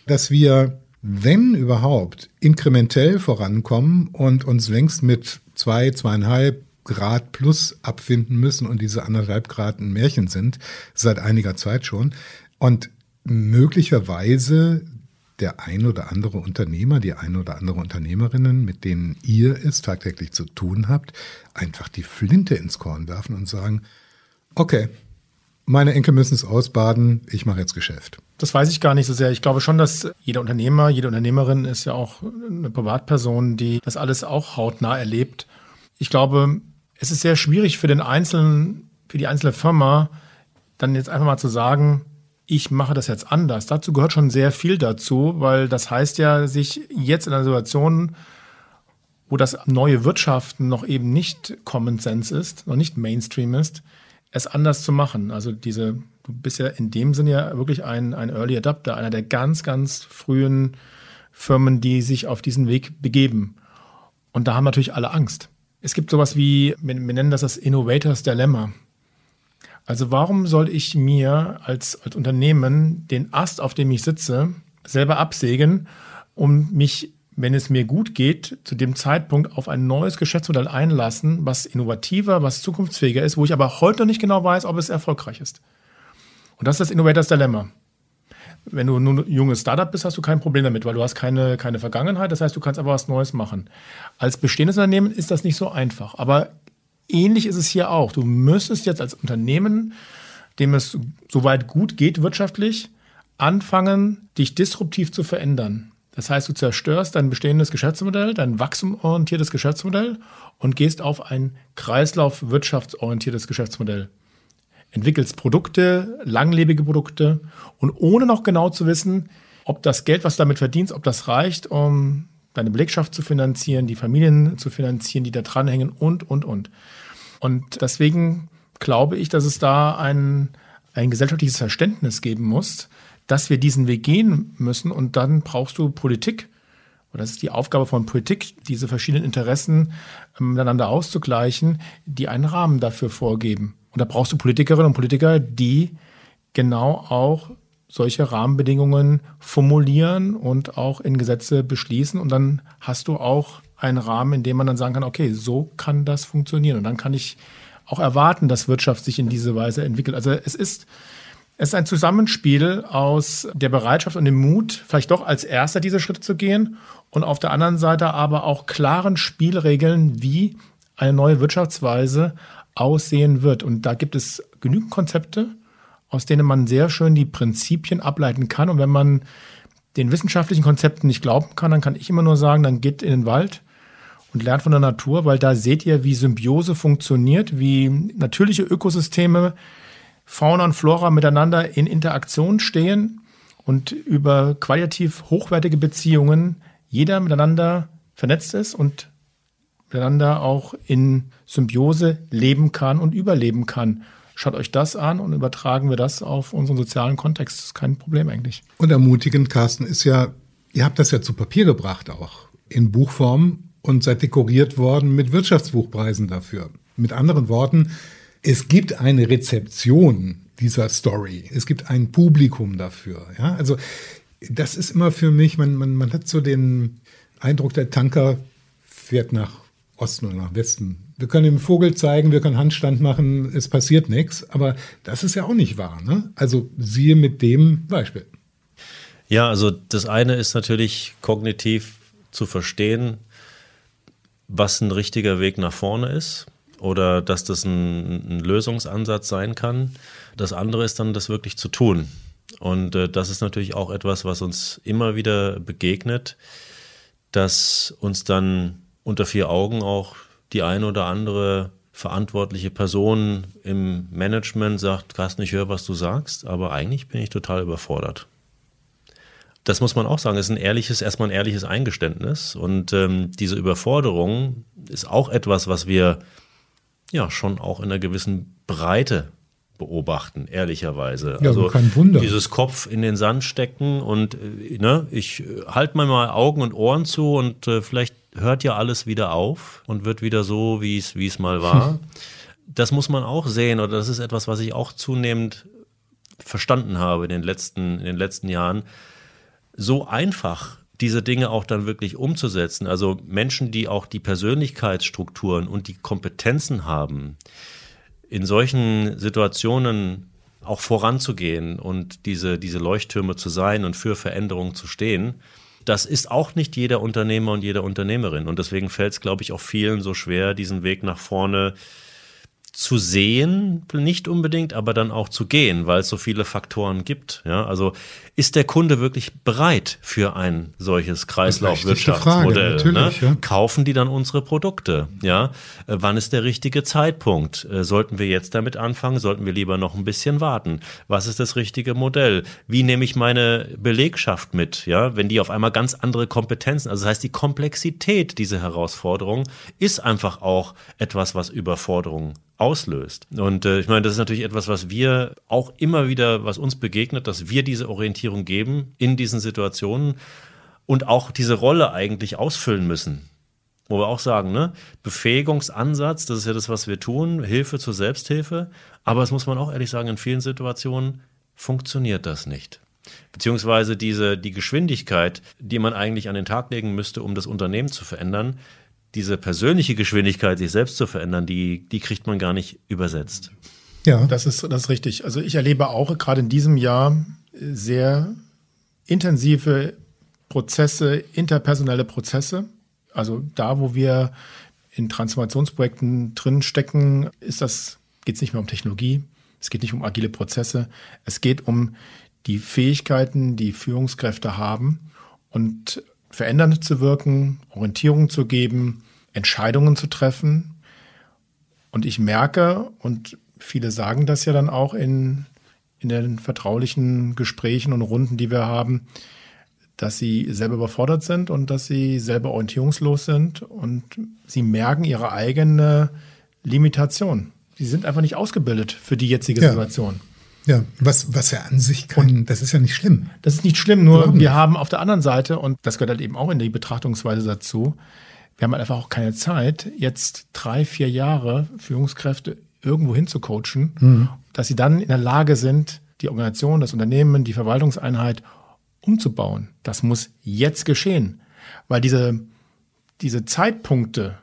dass wir, wenn überhaupt, inkrementell vorankommen und uns längst mit zwei, zweieinhalb Grad plus abfinden müssen und diese anderthalb Grad ein Märchen sind, seit einiger Zeit schon. Und möglicherweise der ein oder andere Unternehmer, die ein oder andere Unternehmerinnen, mit denen ihr es tagtäglich zu tun habt, einfach die Flinte ins Korn werfen und sagen, okay, meine Enkel müssen es ausbaden, ich mache jetzt Geschäft. Das weiß ich gar nicht so sehr. Ich glaube schon, dass jeder Unternehmer, jede Unternehmerin ist ja auch eine Privatperson, die das alles auch hautnah erlebt. Ich glaube, es ist sehr schwierig für den Einzelnen, für die einzelne Firma, dann jetzt einfach mal zu sagen, ich mache das jetzt anders. Dazu gehört schon sehr viel dazu, weil das heißt ja, sich jetzt in einer Situation, wo das neue Wirtschaften noch eben nicht Common Sense ist, noch nicht Mainstream ist, es anders zu machen. Also diese, du bist ja in dem Sinne ja wirklich ein, ein Early Adapter, einer der ganz, ganz frühen Firmen, die sich auf diesen Weg begeben. Und da haben natürlich alle Angst. Es gibt sowas wie, wir, nennen das das Innovators Dilemma. Also warum soll ich mir als, als Unternehmen den Ast, auf dem ich sitze, selber absägen, um mich wenn es mir gut geht, zu dem Zeitpunkt auf ein neues Geschäftsmodell einlassen, was innovativer, was zukunftsfähiger ist, wo ich aber heute nicht genau weiß, ob es erfolgreich ist. Und das ist das Innovators Dilemma. Wenn du nur ein junges Startup bist, hast du kein Problem damit, weil du hast keine, keine Vergangenheit. Das heißt, du kannst aber was Neues machen. Als bestehendes Unternehmen ist das nicht so einfach. Aber ähnlich ist es hier auch. Du müsstest jetzt als Unternehmen, dem es soweit gut geht wirtschaftlich, anfangen, dich disruptiv zu verändern. Das heißt, du zerstörst dein bestehendes Geschäftsmodell, dein wachstumorientiertes Geschäftsmodell und gehst auf ein kreislaufwirtschaftsorientiertes Geschäftsmodell. Entwickelst Produkte, langlebige Produkte und ohne noch genau zu wissen, ob das Geld, was du damit verdienst, ob das reicht, um deine Belegschaft zu finanzieren, die Familien zu finanzieren, die da dranhängen und, und, und. Und deswegen glaube ich, dass es da ein, ein gesellschaftliches Verständnis geben muss, dass wir diesen Weg gehen müssen und dann brauchst du Politik. Und das ist die Aufgabe von Politik, diese verschiedenen Interessen ähm, miteinander auszugleichen, die einen Rahmen dafür vorgeben. Und da brauchst du Politikerinnen und Politiker, die genau auch solche Rahmenbedingungen formulieren und auch in Gesetze beschließen. Und dann hast du auch einen Rahmen, in dem man dann sagen kann, okay, so kann das funktionieren. Und dann kann ich auch erwarten, dass Wirtschaft sich in diese Weise entwickelt. Also es ist es ist ein Zusammenspiel aus der Bereitschaft und dem Mut, vielleicht doch als Erster diese Schritte zu gehen und auf der anderen Seite aber auch klaren Spielregeln, wie eine neue Wirtschaftsweise aussehen wird. Und da gibt es genügend Konzepte, aus denen man sehr schön die Prinzipien ableiten kann. Und wenn man den wissenschaftlichen Konzepten nicht glauben kann, dann kann ich immer nur sagen, dann geht in den Wald und lernt von der Natur, weil da seht ihr, wie Symbiose funktioniert, wie natürliche Ökosysteme Fauna und Flora miteinander in Interaktion stehen und über qualitativ hochwertige Beziehungen jeder miteinander vernetzt ist und miteinander auch in Symbiose leben kann und überleben kann. Schaut euch das an und übertragen wir das auf unseren sozialen Kontext. Das ist kein Problem eigentlich. Und ermutigend, Carsten, ist ja, ihr habt das ja zu Papier gebracht auch, in Buchform und seid dekoriert worden mit Wirtschaftsbuchpreisen dafür. Mit anderen Worten, es gibt eine Rezeption dieser Story. Es gibt ein Publikum dafür. Ja, also das ist immer für mich, man, man, man hat so den Eindruck, der Tanker fährt nach Osten oder nach Westen. Wir können dem Vogel zeigen, wir können Handstand machen, es passiert nichts, aber das ist ja auch nicht wahr. Ne? Also siehe mit dem Beispiel. Ja, also das eine ist natürlich kognitiv zu verstehen, was ein richtiger Weg nach vorne ist oder dass das ein, ein, Lösungsansatz sein kann. Das andere ist dann, das wirklich zu tun. Und äh, das ist natürlich auch etwas, was uns immer wieder begegnet, dass uns dann unter vier Augen auch die eine oder andere verantwortliche Person im Management sagt, Carsten, ich höre, was du sagst, aber eigentlich bin ich total überfordert. Das muss man auch sagen, ist ein ehrliches, erstmal ein ehrliches Eingeständnis. Und ähm, diese Überforderung ist auch etwas, was wir ja schon auch in einer gewissen Breite beobachten, ehrlicherweise. Ja, also kein Wunder. dieses Kopf in den Sand stecken und äh, ne, ich äh, halte mir mal Augen und Ohren zu und äh, vielleicht hört ja alles wieder auf und wird wieder so, wie es wie es mal war. Das muss man auch sehen oder das ist etwas, was ich auch zunehmend verstanden habe in den letzten in den letzten Jahren. So einfach diese Dinge auch dann wirklich umzusetzen. Also Menschen, die auch die Persönlichkeitsstrukturen und die Kompetenzen haben, in solchen Situationen auch voranzugehen und diese, diese Leuchttürme zu sein und für Veränderungen zu stehen. Das ist auch nicht jeder Unternehmer und jeder Unternehmerin. Und deswegen fällt es, glaube ich, auch vielen so schwer, diesen Weg nach vorne zu sehen, nicht unbedingt, aber dann auch zu gehen, weil es so viele Faktoren gibt. Ja, also ist der Kunde wirklich bereit für ein solches Kreislaufwirtschaftsmodell? Ne? Ja. Kaufen die dann unsere Produkte? Ja, äh, wann ist der richtige Zeitpunkt? Äh, sollten wir jetzt damit anfangen? Sollten wir lieber noch ein bisschen warten? Was ist das richtige Modell? Wie nehme ich meine Belegschaft mit? Ja, wenn die auf einmal ganz andere Kompetenzen, also das heißt, die Komplexität dieser Herausforderung ist einfach auch etwas, was Überforderung auslöst. Und äh, ich meine, das ist natürlich etwas, was wir auch immer wieder, was uns begegnet, dass wir diese Orientierung geben in diesen Situationen und auch diese Rolle eigentlich ausfüllen müssen. Wo wir auch sagen, ne, Befähigungsansatz, das ist ja das, was wir tun, Hilfe zur Selbsthilfe. Aber es muss man auch ehrlich sagen, in vielen Situationen funktioniert das nicht. Beziehungsweise diese, die Geschwindigkeit, die man eigentlich an den Tag legen müsste, um das Unternehmen zu verändern, diese persönliche Geschwindigkeit, sich selbst zu verändern, die, die kriegt man gar nicht übersetzt. Ja, das ist, das ist richtig. Also ich erlebe auch gerade in diesem Jahr sehr intensive Prozesse, interpersonelle Prozesse. Also da, wo wir in Transformationsprojekten drin stecken, ist das, geht es nicht mehr um Technologie, es geht nicht um agile Prozesse, es geht um die Fähigkeiten, die Führungskräfte haben und verändernd zu wirken, Orientierung zu geben, Entscheidungen zu treffen. Und ich merke, und viele sagen das ja dann auch in, in den vertraulichen Gesprächen und Runden, die wir haben, dass sie selber überfordert sind und dass sie selber orientierungslos sind und sie merken ihre eigene Limitation. Sie sind einfach nicht ausgebildet für die jetzige ja. Situation. Ja, was, was er an sich kann, und das ist ja nicht schlimm. Das ist nicht schlimm, nur Warum? wir haben auf der anderen Seite, und das gehört halt eben auch in die Betrachtungsweise dazu, wir haben halt einfach auch keine Zeit, jetzt drei, vier Jahre Führungskräfte irgendwo hin zu coachen, mhm. dass sie dann in der Lage sind, die Organisation, das Unternehmen, die Verwaltungseinheit umzubauen. Das muss jetzt geschehen, weil diese, diese Zeitpunkte,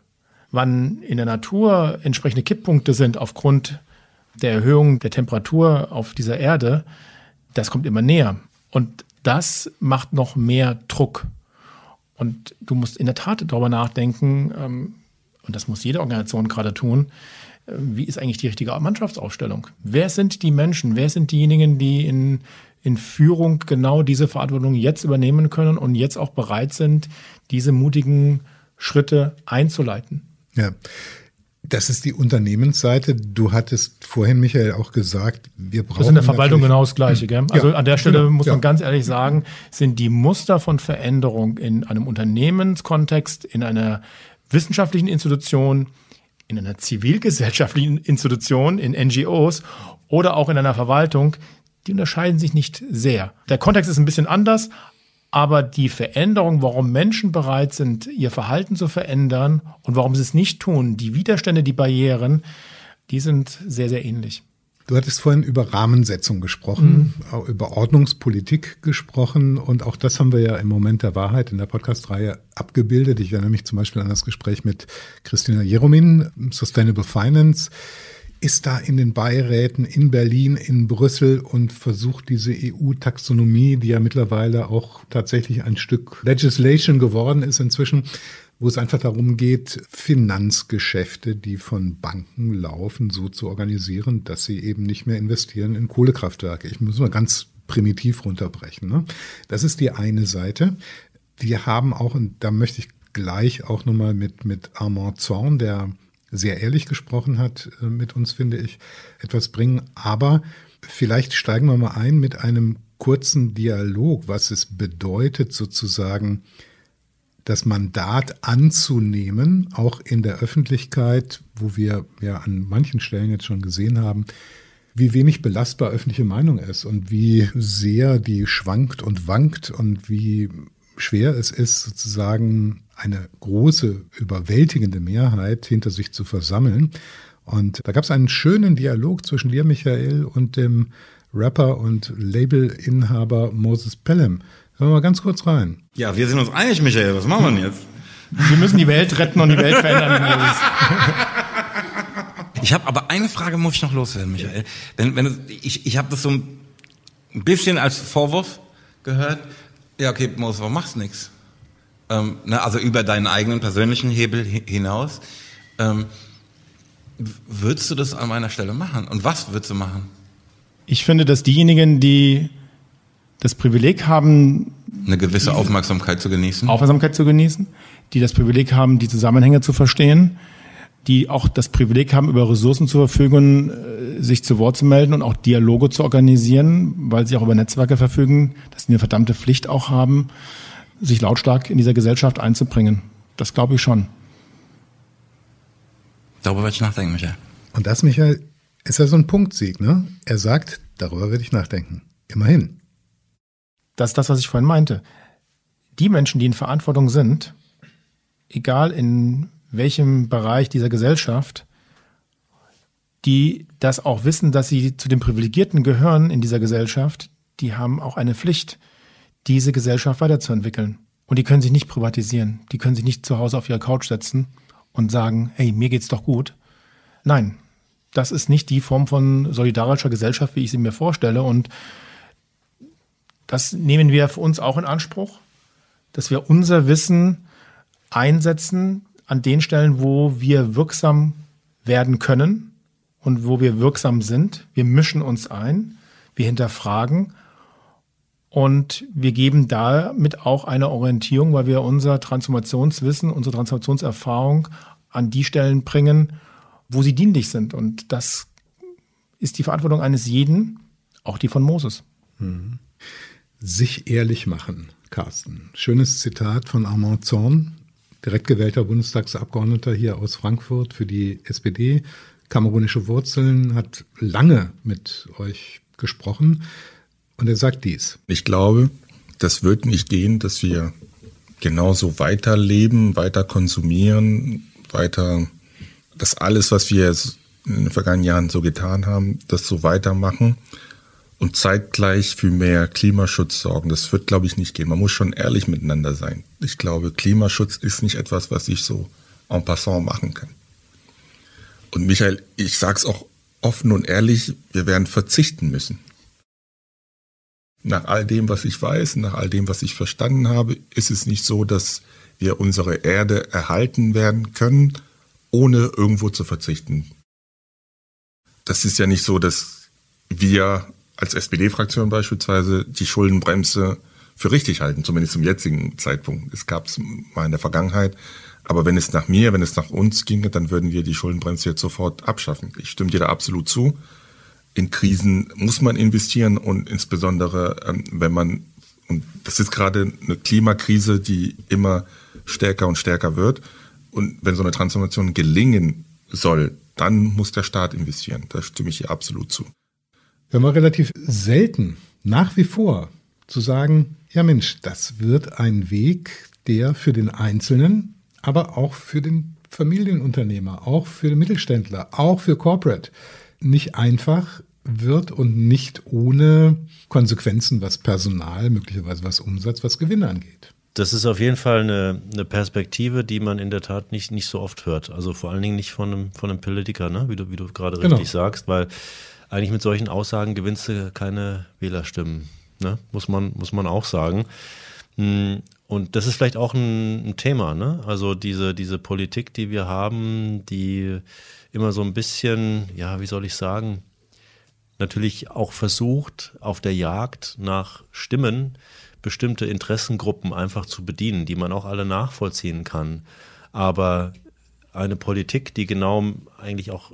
wann in der Natur entsprechende Kipppunkte sind aufgrund der Erhöhung der Temperatur auf dieser Erde, das kommt immer näher. Und das macht noch mehr Druck. Und du musst in der Tat darüber nachdenken, ähm, und das muss jede Organisation gerade tun, äh, wie ist eigentlich die richtige Mannschaftsaufstellung? Wer sind die Menschen? Wer sind diejenigen, die in, in Führung genau diese Verantwortung jetzt übernehmen können und jetzt auch bereit sind, diese mutigen Schritte einzuleiten? Ja, das ist die Unternehmensseite. Du hattest vorhin, Michael, auch gesagt, wir brauchen. Das ist in der Verwaltung genau das Gleiche, gell? Also ja, an der Stelle genau, muss man ja. ganz ehrlich sagen, sind die Muster von Veränderung in einem Unternehmenskontext, in einer wissenschaftlichen Institution, in einer zivilgesellschaftlichen Institution, in NGOs oder auch in einer Verwaltung, die unterscheiden sich nicht sehr. Der Kontext ist ein bisschen anders, aber die Veränderung, warum Menschen bereit sind, ihr Verhalten zu verändern und warum sie es nicht tun, die Widerstände, die Barrieren, die sind sehr, sehr ähnlich. Du hattest vorhin über Rahmensetzung gesprochen, mhm. über Ordnungspolitik gesprochen und auch das haben wir ja im Moment der Wahrheit in der Podcast-Reihe abgebildet. Ich erinnere mich zum Beispiel an das Gespräch mit Christina Jeromin, Sustainable Finance ist da in den Beiräten in Berlin, in Brüssel und versucht diese EU-Taxonomie, die ja mittlerweile auch tatsächlich ein Stück Legislation geworden ist inzwischen, wo es einfach darum geht, Finanzgeschäfte, die von Banken laufen, so zu organisieren, dass sie eben nicht mehr investieren in Kohlekraftwerke. Ich muss mal ganz primitiv runterbrechen. Ne? Das ist die eine Seite. Wir haben auch, und da möchte ich gleich auch nochmal mit, mit Armand Zorn, der sehr ehrlich gesprochen hat äh, mit uns, finde ich, etwas bringen. Aber vielleicht steigen wir mal ein mit einem kurzen Dialog, was es bedeutet, sozusagen das Mandat anzunehmen, auch in der Öffentlichkeit, wo wir ja an manchen Stellen jetzt schon gesehen haben, wie wenig belastbar öffentliche Meinung ist und wie sehr die schwankt und wankt und wie schwer es ist, sozusagen eine große, überwältigende Mehrheit hinter sich zu versammeln. Und da gab es einen schönen Dialog zwischen dir, Michael, und dem Rapper und Labelinhaber Moses Pelham. Hören wir mal ganz kurz rein. Ja, wir sind uns einig, Michael. Was machen wir denn jetzt? Wir müssen die Welt retten und die Welt verändern. Ich habe aber eine Frage muss ich noch loswerden, Michael. Wenn, wenn du, ich ich habe das so ein bisschen als Vorwurf gehört. Ja, okay, Moses, warum machst du nichts? Ähm, ne, also über deinen eigenen persönlichen Hebel hinaus. Ähm, würdest du das an meiner Stelle machen? Und was würdest du machen? Ich finde, dass diejenigen, die das Privileg haben, eine gewisse Aufmerksamkeit zu genießen. Aufmerksamkeit zu genießen, die das Privileg haben, die Zusammenhänge zu verstehen, die auch das Privileg haben, über Ressourcen zur Verfügung, äh, sich zu Wort zu melden und auch Dialoge zu organisieren, weil sie auch über Netzwerke verfügen, dass sie eine verdammte Pflicht auch haben, sich lautstark in dieser Gesellschaft einzubringen. Das glaube ich schon. Darüber werde ich nachdenken, Michael. Und das, Michael, ist ja so ein Punktsieg, ne? Er sagt, darüber werde ich nachdenken. Immerhin. Das ist das, was ich vorhin meinte. Die Menschen, die in Verantwortung sind, egal in welchem Bereich dieser Gesellschaft, die das auch wissen, dass sie zu den Privilegierten gehören in dieser Gesellschaft, die haben auch eine Pflicht, diese Gesellschaft weiterzuentwickeln. Und die können sich nicht privatisieren. Die können sich nicht zu Hause auf ihre Couch setzen und sagen, hey, mir geht's doch gut. Nein, das ist nicht die Form von solidarischer Gesellschaft, wie ich sie mir vorstelle. Und das nehmen wir für uns auch in Anspruch, dass wir unser Wissen einsetzen an den Stellen, wo wir wirksam werden können und wo wir wirksam sind. Wir mischen uns ein, wir hinterfragen und wir geben damit auch eine Orientierung, weil wir unser Transformationswissen, unsere Transformationserfahrung an die Stellen bringen, wo sie dienlich sind. Und das ist die Verantwortung eines jeden, auch die von Moses. Mhm. Sich ehrlich machen, Carsten. Schönes Zitat von Armand Zorn, direkt gewählter Bundestagsabgeordneter hier aus Frankfurt für die SPD. Kamerunische Wurzeln, hat lange mit euch gesprochen. Und er sagt dies. Ich glaube, das wird nicht gehen, dass wir genauso weiterleben, weiter konsumieren, weiter das alles, was wir in den vergangenen Jahren so getan haben, das so weitermachen und zeitgleich für mehr Klimaschutz sorgen. Das wird, glaube ich, nicht gehen. Man muss schon ehrlich miteinander sein. Ich glaube, Klimaschutz ist nicht etwas, was ich so en passant machen kann. Und Michael, ich sage es auch offen und ehrlich, wir werden verzichten müssen. Nach all dem, was ich weiß, nach all dem, was ich verstanden habe, ist es nicht so, dass wir unsere Erde erhalten werden können, ohne irgendwo zu verzichten. Das ist ja nicht so, dass wir als SPD-Fraktion beispielsweise die Schuldenbremse für richtig halten, zumindest zum jetzigen Zeitpunkt. Es gab es mal in der Vergangenheit. Aber wenn es nach mir, wenn es nach uns ginge, dann würden wir die Schuldenbremse jetzt sofort abschaffen. Ich stimme dir da absolut zu in Krisen muss man investieren und insbesondere, ähm, wenn man, und das ist gerade eine Klimakrise, die immer stärker und stärker wird. Und wenn so eine Transformation gelingen soll, dann muss der Staat investieren. Da stimme ich hier absolut zu. Wir haben relativ selten, nach wie vor, zu sagen, ja Mensch, das wird ein Weg, der für den Einzelnen, aber auch für den Familienunternehmer, auch für den Mittelständler, auch für Corporate nicht einfach wird und nicht ohne Konsequenzen, was Personal, möglicherweise was Umsatz, was Gewinne angeht. Das ist auf jeden Fall eine, eine, Perspektive, die man in der Tat nicht, nicht so oft hört. Also vor allen Dingen nicht von einem, von einem Politiker, ne? wie du, wie du gerade genau. richtig sagst, weil eigentlich mit solchen Aussagen gewinnst du keine Wählerstimmen. Ne? Muss, man, muss man auch sagen. Hm, und das ist vielleicht auch ein, ein Thema, ne? Also diese, diese Politik, die wir haben, die immer so ein bisschen, ja, wie soll ich sagen, natürlich auch versucht, auf der Jagd nach Stimmen bestimmte Interessengruppen einfach zu bedienen, die man auch alle nachvollziehen kann. Aber eine Politik, die genau eigentlich auch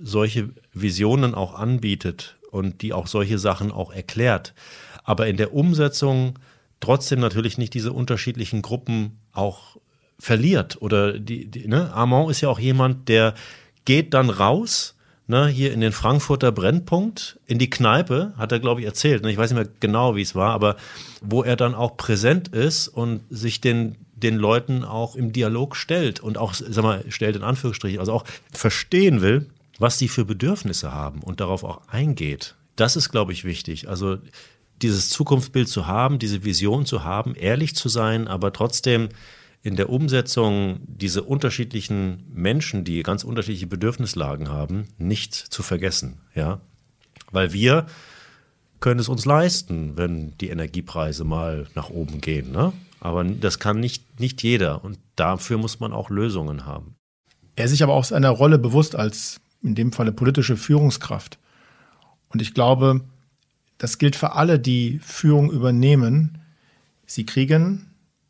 solche Visionen auch anbietet und die auch solche Sachen auch erklärt, aber in der Umsetzung trotzdem natürlich nicht diese unterschiedlichen Gruppen auch verliert. Oder die, die ne? Armand ist ja auch jemand, der geht dann raus, ne, hier in den Frankfurter Brennpunkt, in die Kneipe, hat er, glaube ich, erzählt. Ne? Ich weiß nicht mehr genau, wie es war, aber wo er dann auch präsent ist und sich den, den Leuten auch im Dialog stellt und auch, sag mal, stellt in Anführungsstrichen, also auch verstehen will, was sie für Bedürfnisse haben und darauf auch eingeht. Das ist, glaube ich, wichtig. Also dieses Zukunftsbild zu haben, diese Vision zu haben, ehrlich zu sein, aber trotzdem in der Umsetzung diese unterschiedlichen Menschen, die ganz unterschiedliche Bedürfnislagen haben, nicht zu vergessen, ja. Weil wir können es uns leisten, wenn die Energiepreise mal nach oben gehen, ne? Aber das kann nicht, nicht jeder und dafür muss man auch Lösungen haben. Er ist sich aber auch seiner Rolle bewusst als in dem Falle politische Führungskraft. Und ich glaube, das gilt für alle, die Führung übernehmen. Sie kriegen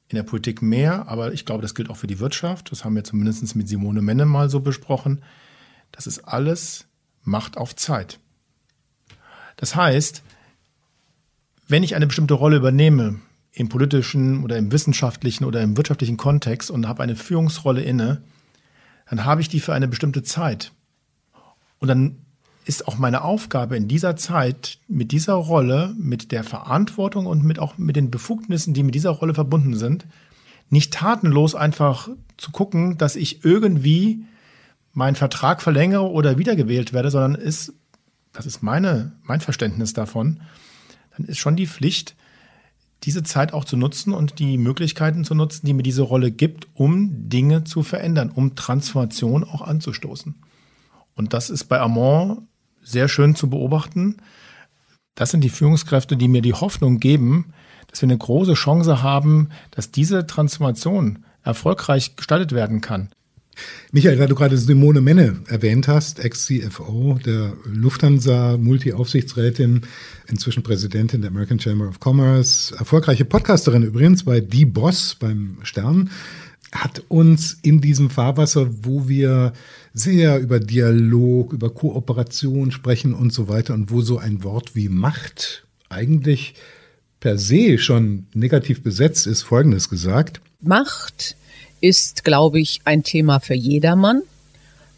in der Politik mehr, aber ich glaube, das gilt auch für die Wirtschaft. Das haben wir zumindest mit Simone Menne mal so besprochen. Das ist alles Macht auf Zeit. Das heißt, wenn ich eine bestimmte Rolle übernehme, im politischen oder im wissenschaftlichen oder im wirtschaftlichen Kontext und habe eine Führungsrolle inne, dann habe ich die für eine bestimmte Zeit. Und dann ist auch meine Aufgabe in dieser Zeit mit dieser Rolle, mit der Verantwortung und mit auch mit den Befugnissen, die mit dieser Rolle verbunden sind, nicht tatenlos einfach zu gucken, dass ich irgendwie meinen Vertrag verlängere oder wiedergewählt werde, sondern ist, das ist meine, mein Verständnis davon, dann ist schon die Pflicht, diese Zeit auch zu nutzen und die Möglichkeiten zu nutzen, die mir diese Rolle gibt, um Dinge zu verändern, um Transformation auch anzustoßen. Und das ist bei Amon sehr schön zu beobachten. Das sind die Führungskräfte, die mir die Hoffnung geben, dass wir eine große Chance haben, dass diese Transformation erfolgreich gestaltet werden kann. Michael, da du gerade Simone Menne erwähnt hast, Ex-CFO der Lufthansa, Multi-Aufsichtsrätin, inzwischen Präsidentin der American Chamber of Commerce, erfolgreiche Podcasterin übrigens bei Die Boss beim Stern hat uns in diesem Fahrwasser, wo wir sehr über Dialog, über Kooperation sprechen und so weiter und wo so ein Wort wie Macht eigentlich per se schon negativ besetzt ist, Folgendes gesagt. Macht ist, glaube ich, ein Thema für jedermann.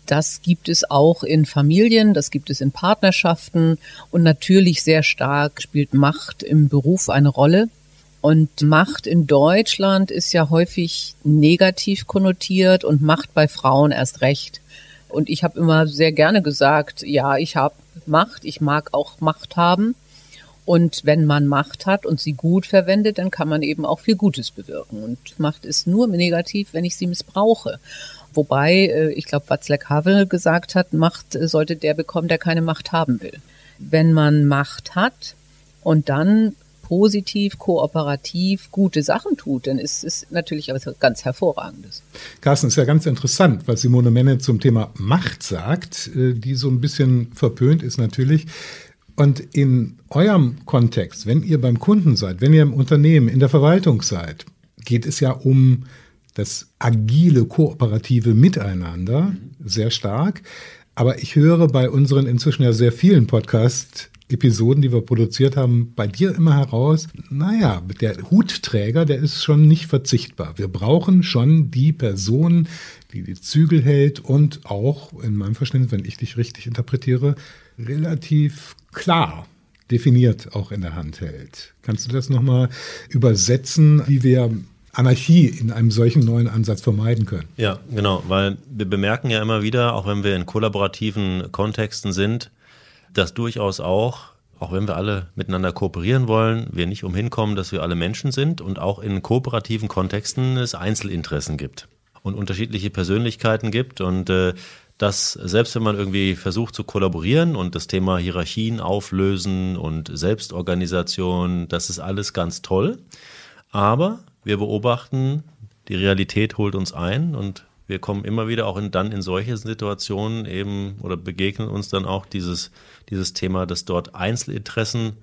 Das gibt es auch in Familien, das gibt es in Partnerschaften und natürlich sehr stark spielt Macht im Beruf eine Rolle. Und Macht in Deutschland ist ja häufig negativ konnotiert und Macht bei Frauen erst recht. Und ich habe immer sehr gerne gesagt, ja, ich habe Macht, ich mag auch Macht haben. Und wenn man Macht hat und sie gut verwendet, dann kann man eben auch viel Gutes bewirken. Und Macht ist nur negativ, wenn ich sie missbrauche. Wobei, äh, ich glaube, Václav Havel gesagt hat, Macht sollte der bekommen, der keine Macht haben will. Wenn man Macht hat und dann positiv, kooperativ gute Sachen tut, dann ist es natürlich etwas ganz Hervorragendes. Carsten, ist ja ganz interessant, was Simone Menne zum Thema Macht sagt, äh, die so ein bisschen verpönt ist natürlich. Und in eurem Kontext, wenn ihr beim Kunden seid, wenn ihr im Unternehmen, in der Verwaltung seid, geht es ja um das agile, kooperative Miteinander sehr stark. Aber ich höre bei unseren inzwischen ja sehr vielen Podcasts Episoden, die wir produziert haben, bei dir immer heraus, naja, der Hutträger, der ist schon nicht verzichtbar. Wir brauchen schon die Person, die die Zügel hält und auch, in meinem Verständnis, wenn ich dich richtig interpretiere, relativ klar definiert auch in der Hand hält. Kannst du das nochmal übersetzen, wie wir Anarchie in einem solchen neuen Ansatz vermeiden können? Ja, genau, weil wir bemerken ja immer wieder, auch wenn wir in kollaborativen Kontexten sind, dass durchaus auch, auch wenn wir alle miteinander kooperieren wollen, wir nicht umhin kommen, dass wir alle Menschen sind und auch in kooperativen Kontexten es Einzelinteressen gibt und unterschiedliche Persönlichkeiten gibt und äh, dass selbst wenn man irgendwie versucht zu kollaborieren und das Thema Hierarchien auflösen und Selbstorganisation, das ist alles ganz toll. Aber wir beobachten, die Realität holt uns ein und wir kommen immer wieder auch in, dann in solche Situationen eben oder begegnen uns dann auch dieses, dieses Thema, dass dort Einzelinteressen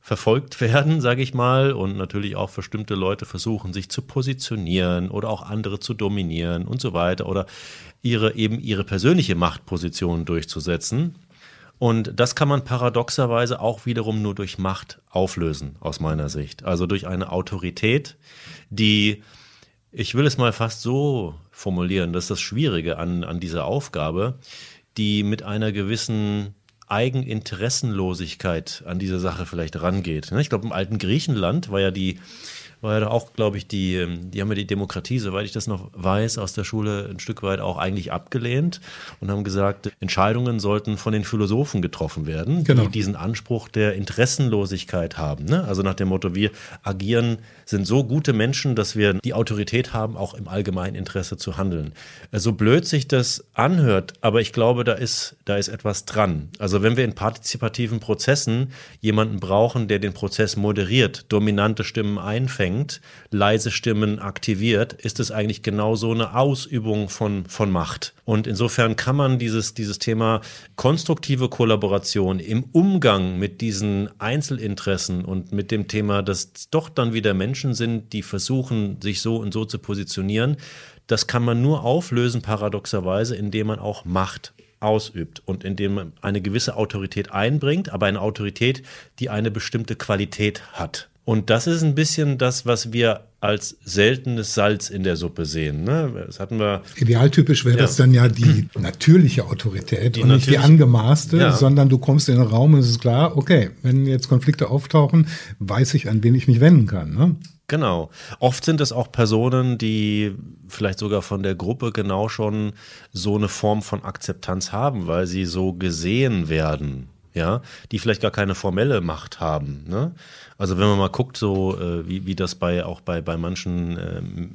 verfolgt werden, sage ich mal, und natürlich auch bestimmte Leute versuchen, sich zu positionieren oder auch andere zu dominieren und so weiter oder ihre eben ihre persönliche Machtposition durchzusetzen. Und das kann man paradoxerweise auch wiederum nur durch Macht auflösen, aus meiner Sicht. Also durch eine Autorität, die ich will es mal fast so formulieren, das ist das Schwierige an, an dieser Aufgabe, die mit einer gewissen Eigeninteressenlosigkeit an diese Sache vielleicht rangeht. Ich glaube, im alten Griechenland war ja die, war ja auch, glaube ich, die, ähm, die haben ja die Demokratie, soweit ich das noch weiß, aus der Schule ein Stück weit auch eigentlich abgelehnt und haben gesagt, Entscheidungen sollten von den Philosophen getroffen werden, genau. die diesen Anspruch der Interessenlosigkeit haben. Ne? Also nach dem Motto, wir agieren, sind so gute Menschen, dass wir die Autorität haben, auch im allgemeinen Interesse zu handeln. So also blöd sich das anhört, aber ich glaube, da ist, da ist etwas dran. Also wenn wir in partizipativen Prozessen jemanden brauchen, der den Prozess moderiert, dominante Stimmen einfängt, leise Stimmen aktiviert, ist es eigentlich genau so eine Ausübung von, von Macht. Und insofern kann man dieses, dieses Thema konstruktive Kollaboration im Umgang mit diesen Einzelinteressen und mit dem Thema, dass doch dann wieder Menschen sind, die versuchen, sich so und so zu positionieren, das kann man nur auflösen, paradoxerweise, indem man auch Macht ausübt und indem man eine gewisse Autorität einbringt, aber eine Autorität, die eine bestimmte Qualität hat. Und das ist ein bisschen das, was wir als seltenes Salz in der Suppe sehen. Ne? Das hatten wir. Idealtypisch wäre ja. das dann ja die natürliche Autorität die und nicht die angemaßte, ja. sondern du kommst in den Raum und es ist klar, okay, wenn jetzt Konflikte auftauchen, weiß ich, an wen ich mich wenden kann. Ne? Genau. Oft sind es auch Personen, die vielleicht sogar von der Gruppe genau schon so eine Form von Akzeptanz haben, weil sie so gesehen werden, ja, die vielleicht gar keine formelle Macht haben. Ne? Also wenn man mal guckt, so äh, wie, wie das bei auch bei, bei manchen ähm,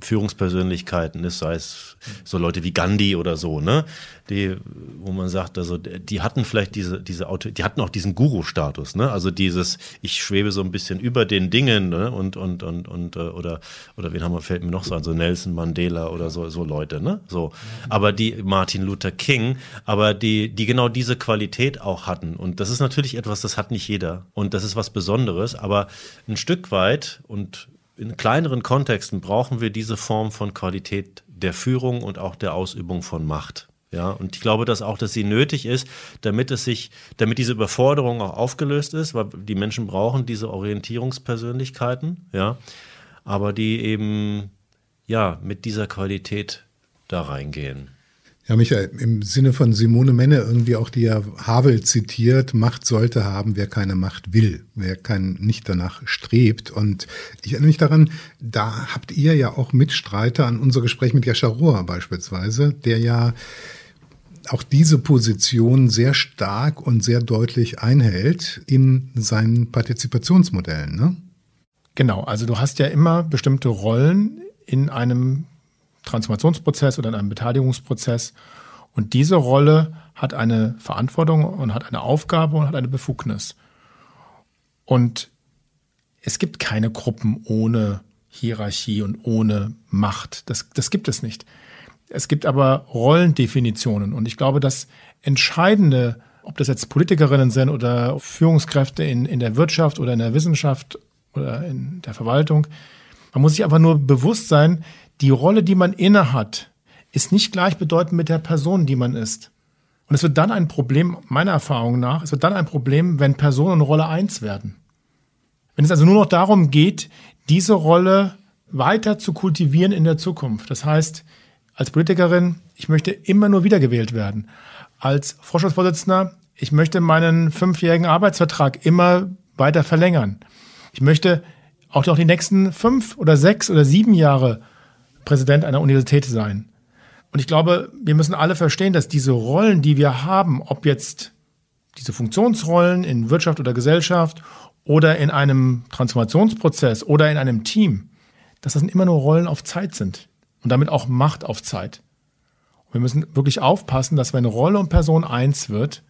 Führungspersönlichkeiten ist, sei es so Leute wie Gandhi oder so, ne? Die, wo man sagt, also die hatten vielleicht diese, diese Auto, die hatten auch diesen Guru-Status, ne? Also dieses, ich schwebe so ein bisschen über den Dingen, ne? Und, und, und, und, äh, oder, oder wen haben wir, fällt mir noch so an, so Nelson Mandela oder so, so Leute, ne? So. Aber die Martin Luther King, aber die, die genau diese Qualität auch hatten. Und das ist natürlich etwas, das hat nicht jeder. Und das ist was Besonderes anderes, aber ein Stück weit und in kleineren Kontexten brauchen wir diese Form von Qualität der Führung und auch der Ausübung von Macht. Ja, und ich glaube, dass auch, dass sie nötig ist, damit es sich, damit diese Überforderung auch aufgelöst ist, weil die Menschen brauchen diese Orientierungspersönlichkeiten, ja, aber die eben, ja, mit dieser Qualität da reingehen. Ja, Michael, im Sinne von Simone Menne irgendwie auch die ja Havel zitiert, Macht sollte haben, wer keine Macht will, wer kein, nicht danach strebt. Und ich erinnere mich daran, da habt ihr ja auch Mitstreiter an unser Gespräch mit Jascha Rohr beispielsweise, der ja auch diese Position sehr stark und sehr deutlich einhält in seinen Partizipationsmodellen. Ne? Genau, also du hast ja immer bestimmte Rollen in einem Transformationsprozess oder in einem Beteiligungsprozess. Und diese Rolle hat eine Verantwortung und hat eine Aufgabe und hat eine Befugnis. Und es gibt keine Gruppen ohne Hierarchie und ohne Macht. Das, das gibt es nicht. Es gibt aber Rollendefinitionen. Und ich glaube, das Entscheidende, ob das jetzt Politikerinnen sind oder Führungskräfte in, in der Wirtschaft oder in der Wissenschaft oder in der Verwaltung, man muss sich einfach nur bewusst sein, die Rolle, die man innehat, ist nicht gleichbedeutend mit der Person, die man ist. Und es wird dann ein Problem, meiner Erfahrung nach, es wird dann ein Problem, wenn Person und Rolle eins werden. Wenn es also nur noch darum geht, diese Rolle weiter zu kultivieren in der Zukunft. Das heißt, als Politikerin, ich möchte immer nur wiedergewählt werden. Als Vorstandsvorsitzender, ich möchte meinen fünfjährigen Arbeitsvertrag immer weiter verlängern. Ich möchte auch noch die nächsten fünf oder sechs oder sieben Jahre Präsident einer Universität sein. Und ich glaube, wir müssen alle verstehen, dass diese Rollen, die wir haben, ob jetzt diese Funktionsrollen in Wirtschaft oder Gesellschaft oder in einem Transformationsprozess oder in einem Team, dass das immer nur Rollen auf Zeit sind und damit auch Macht auf Zeit. Und wir müssen wirklich aufpassen, dass wenn Rolle und Person eins wird,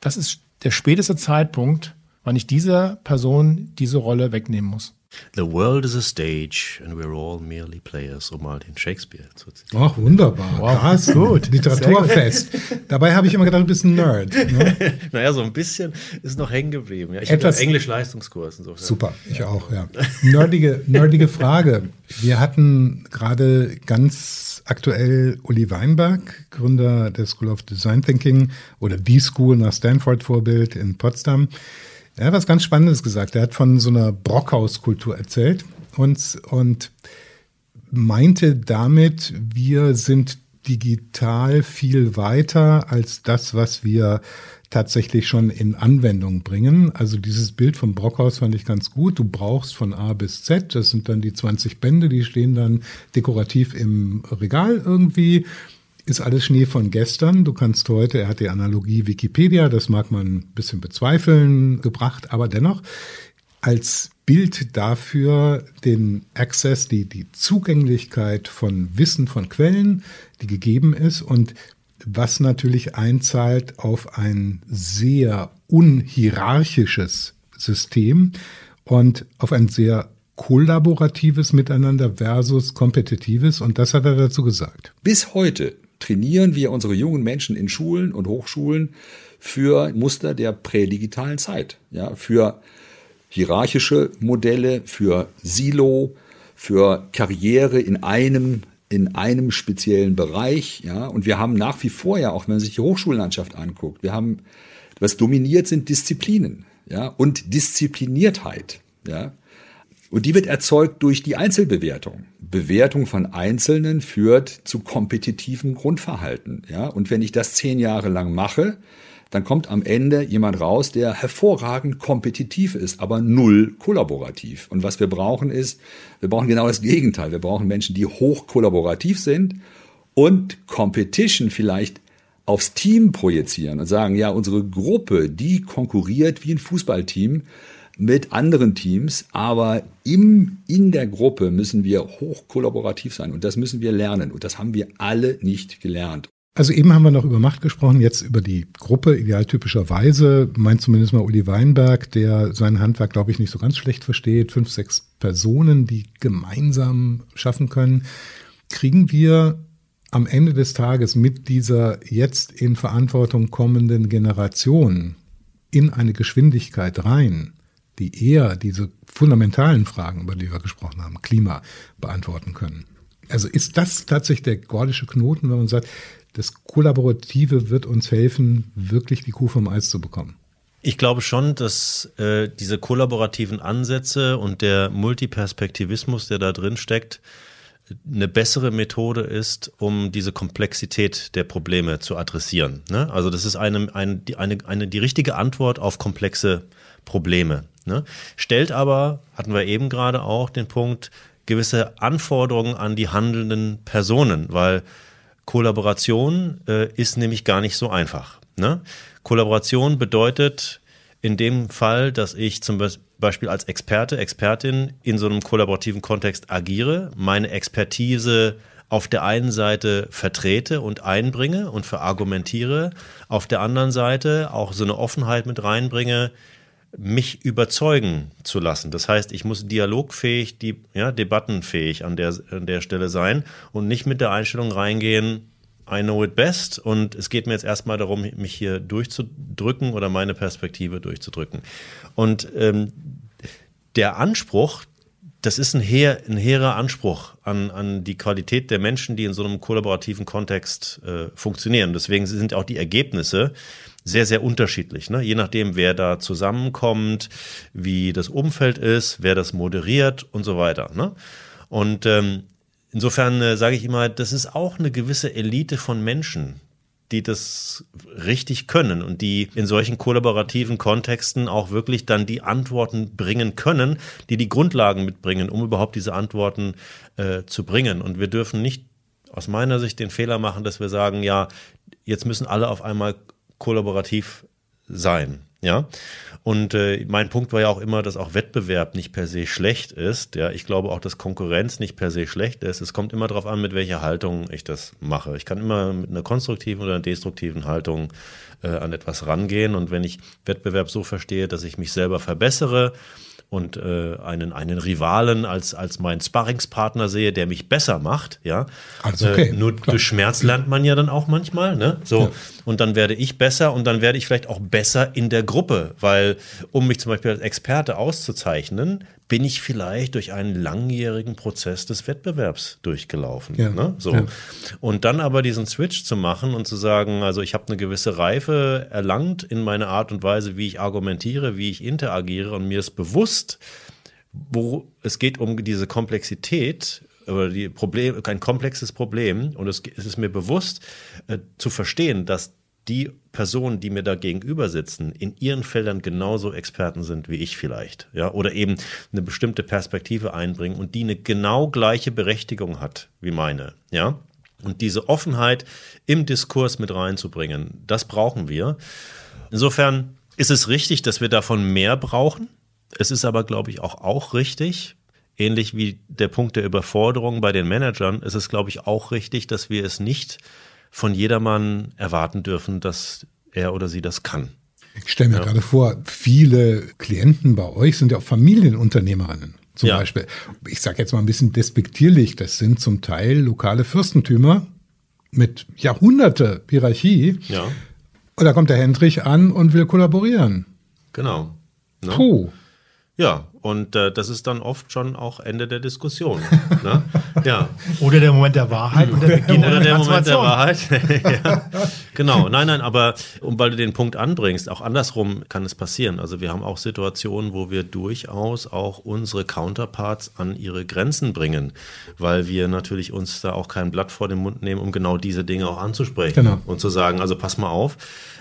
das ist der späteste Zeitpunkt, wann ich dieser Person diese Rolle wegnehmen muss. The world is a stage and we're all merely players, um mal den Shakespeare zu zitieren. Ach, wunderbar. Wow. Krass, gut. Literaturfest. Dabei habe ich immer gedacht, du bist ein Nerd. Ne? naja, so ein bisschen ist noch hängen geblieben. Ja, ich habe Englisch-Leistungskurs. Super, ich auch, ja. Nerdige, nerdige Frage. Wir hatten gerade ganz aktuell Uli Weinberg, Gründer der School of Design Thinking oder die School nach Stanford-Vorbild in Potsdam. Er hat was ganz Spannendes gesagt. Er hat von so einer Brockhauskultur erzählt und, und meinte damit, wir sind digital viel weiter als das, was wir tatsächlich schon in Anwendung bringen. Also dieses Bild vom Brockhaus fand ich ganz gut. Du brauchst von A bis Z, das sind dann die 20 Bände, die stehen dann dekorativ im Regal irgendwie. Ist alles Schnee von gestern. Du kannst heute, er hat die Analogie Wikipedia, das mag man ein bisschen bezweifeln, gebracht, aber dennoch als Bild dafür den Access, die, die Zugänglichkeit von Wissen von Quellen, die gegeben ist und was natürlich einzahlt auf ein sehr unhierarchisches System und auf ein sehr kollaboratives Miteinander versus kompetitives. Und das hat er dazu gesagt. Bis heute trainieren wir unsere jungen Menschen in Schulen und Hochschulen für Muster der prädigitalen Zeit, ja, für hierarchische Modelle, für Silo, für Karriere in einem in einem speziellen Bereich, ja, und wir haben nach wie vor ja auch, wenn man sich die Hochschullandschaft anguckt, wir haben, was dominiert sind Disziplinen, ja, und Diszipliniertheit, ja. Und die wird erzeugt durch die Einzelbewertung. Bewertung von Einzelnen führt zu kompetitivem Grundverhalten, ja. Und wenn ich das zehn Jahre lang mache, dann kommt am Ende jemand raus, der hervorragend kompetitiv ist, aber null kollaborativ. Und was wir brauchen ist, wir brauchen genau das Gegenteil. Wir brauchen Menschen, die hoch kollaborativ sind und Competition vielleicht aufs Team projizieren und sagen, ja, unsere Gruppe, die konkurriert wie ein Fußballteam mit anderen Teams, aber im, in der Gruppe müssen wir hoch kollaborativ sein und das müssen wir lernen und das haben wir alle nicht gelernt. Also eben haben wir noch über Macht gesprochen, jetzt über die Gruppe, idealtypischerweise, meint zumindest mal Uli Weinberg, der sein Handwerk, glaube ich, nicht so ganz schlecht versteht. Fünf, sechs Personen, die gemeinsam schaffen können. Kriegen wir am Ende des Tages mit dieser jetzt in Verantwortung kommenden Generation in eine Geschwindigkeit rein, die eher diese fundamentalen Fragen, über die wir gesprochen haben, Klima, beantworten können? Also ist das tatsächlich der gordische Knoten, wenn man sagt, das Kollaborative wird uns helfen, wirklich die Kuh vom Eis zu bekommen. Ich glaube schon, dass äh, diese kollaborativen Ansätze und der Multiperspektivismus, der da drin steckt, eine bessere Methode ist, um diese Komplexität der Probleme zu adressieren. Ne? Also das ist eine, eine, eine, eine, die richtige Antwort auf komplexe Probleme. Ne? Stellt aber, hatten wir eben gerade auch den Punkt, gewisse Anforderungen an die handelnden Personen, weil Kollaboration äh, ist nämlich gar nicht so einfach. Ne? Kollaboration bedeutet in dem Fall, dass ich zum Beispiel als Experte, Expertin in so einem kollaborativen Kontext agiere, meine Expertise auf der einen Seite vertrete und einbringe und verargumentiere, auf der anderen Seite auch so eine Offenheit mit reinbringe, mich überzeugen zu lassen. Das heißt, ich muss dialogfähig, die, ja, debattenfähig an der, an der Stelle sein und nicht mit der Einstellung reingehen, I know it best und es geht mir jetzt erstmal darum, mich hier durchzudrücken oder meine Perspektive durchzudrücken. Und ähm, der Anspruch, das ist ein, hehr, ein hehrer Anspruch an, an die Qualität der Menschen, die in so einem kollaborativen Kontext äh, funktionieren. Deswegen sind auch die Ergebnisse sehr, sehr unterschiedlich. Ne? Je nachdem, wer da zusammenkommt, wie das Umfeld ist, wer das moderiert und so weiter. Ne? Und ähm, insofern äh, sage ich immer, das ist auch eine gewisse Elite von Menschen, die das richtig können und die in solchen kollaborativen Kontexten auch wirklich dann die Antworten bringen können, die die Grundlagen mitbringen, um überhaupt diese Antworten äh, zu bringen. Und wir dürfen nicht aus meiner Sicht den Fehler machen, dass wir sagen, ja, jetzt müssen alle auf einmal kollaborativ sein. Ja, und äh, mein Punkt war ja auch immer, dass auch Wettbewerb nicht per se schlecht ist. Ja, ich glaube auch, dass Konkurrenz nicht per se schlecht ist. Es kommt immer darauf an, mit welcher Haltung ich das mache. Ich kann immer mit einer konstruktiven oder einer destruktiven Haltung äh, an etwas rangehen. Und wenn ich Wettbewerb so verstehe, dass ich mich selber verbessere und äh, einen, einen Rivalen als, als meinen Sparringspartner sehe, der mich besser macht, ja. Also okay, äh, nur klar. durch Schmerz lernt man ja dann auch manchmal, ne? So. Ja. Und dann werde ich besser und dann werde ich vielleicht auch besser in der Gruppe, weil um mich zum Beispiel als Experte auszuzeichnen, bin ich vielleicht durch einen langjährigen Prozess des Wettbewerbs durchgelaufen. Ja, ne? so. Ja. Und dann aber diesen Switch zu machen und zu sagen, also ich habe eine gewisse Reife erlangt in meiner Art und Weise, wie ich argumentiere, wie ich interagiere und mir ist bewusst, wo es geht um diese Komplexität oder die Problem, kein komplexes Problem. Und es, es ist mir bewusst äh, zu verstehen, dass die Personen, die mir da gegenüber sitzen, in ihren Feldern genauso Experten sind wie ich vielleicht, ja, oder eben eine bestimmte Perspektive einbringen und die eine genau gleiche Berechtigung hat wie meine, ja. Und diese Offenheit im Diskurs mit reinzubringen, das brauchen wir. Insofern ist es richtig, dass wir davon mehr brauchen. Es ist aber, glaube ich, auch, auch richtig, ähnlich wie der Punkt der Überforderung bei den Managern, ist es, glaube ich, auch richtig, dass wir es nicht von jedermann erwarten dürfen, dass er oder sie das kann. Ich stelle mir ja. gerade vor, viele Klienten bei euch sind ja auch Familienunternehmerinnen zum ja. Beispiel. Ich sage jetzt mal ein bisschen despektierlich, das sind zum Teil lokale Fürstentümer mit Jahrhunderte Hierarchie. Ja. Und da kommt der Hendrich an und will kollaborieren. Genau. Ne? Puh. Ja, und äh, das ist dann oft schon auch Ende der Diskussion. ne? ja. Oder der Moment der Wahrheit und der Beginn Oder der Moment der Wahrheit. ja. Genau, nein, nein, aber um, weil du den Punkt anbringst, auch andersrum kann es passieren. Also wir haben auch Situationen, wo wir durchaus auch unsere Counterparts an ihre Grenzen bringen, weil wir natürlich uns da auch kein Blatt vor den Mund nehmen, um genau diese Dinge auch anzusprechen genau. und zu sagen, also pass mal auf,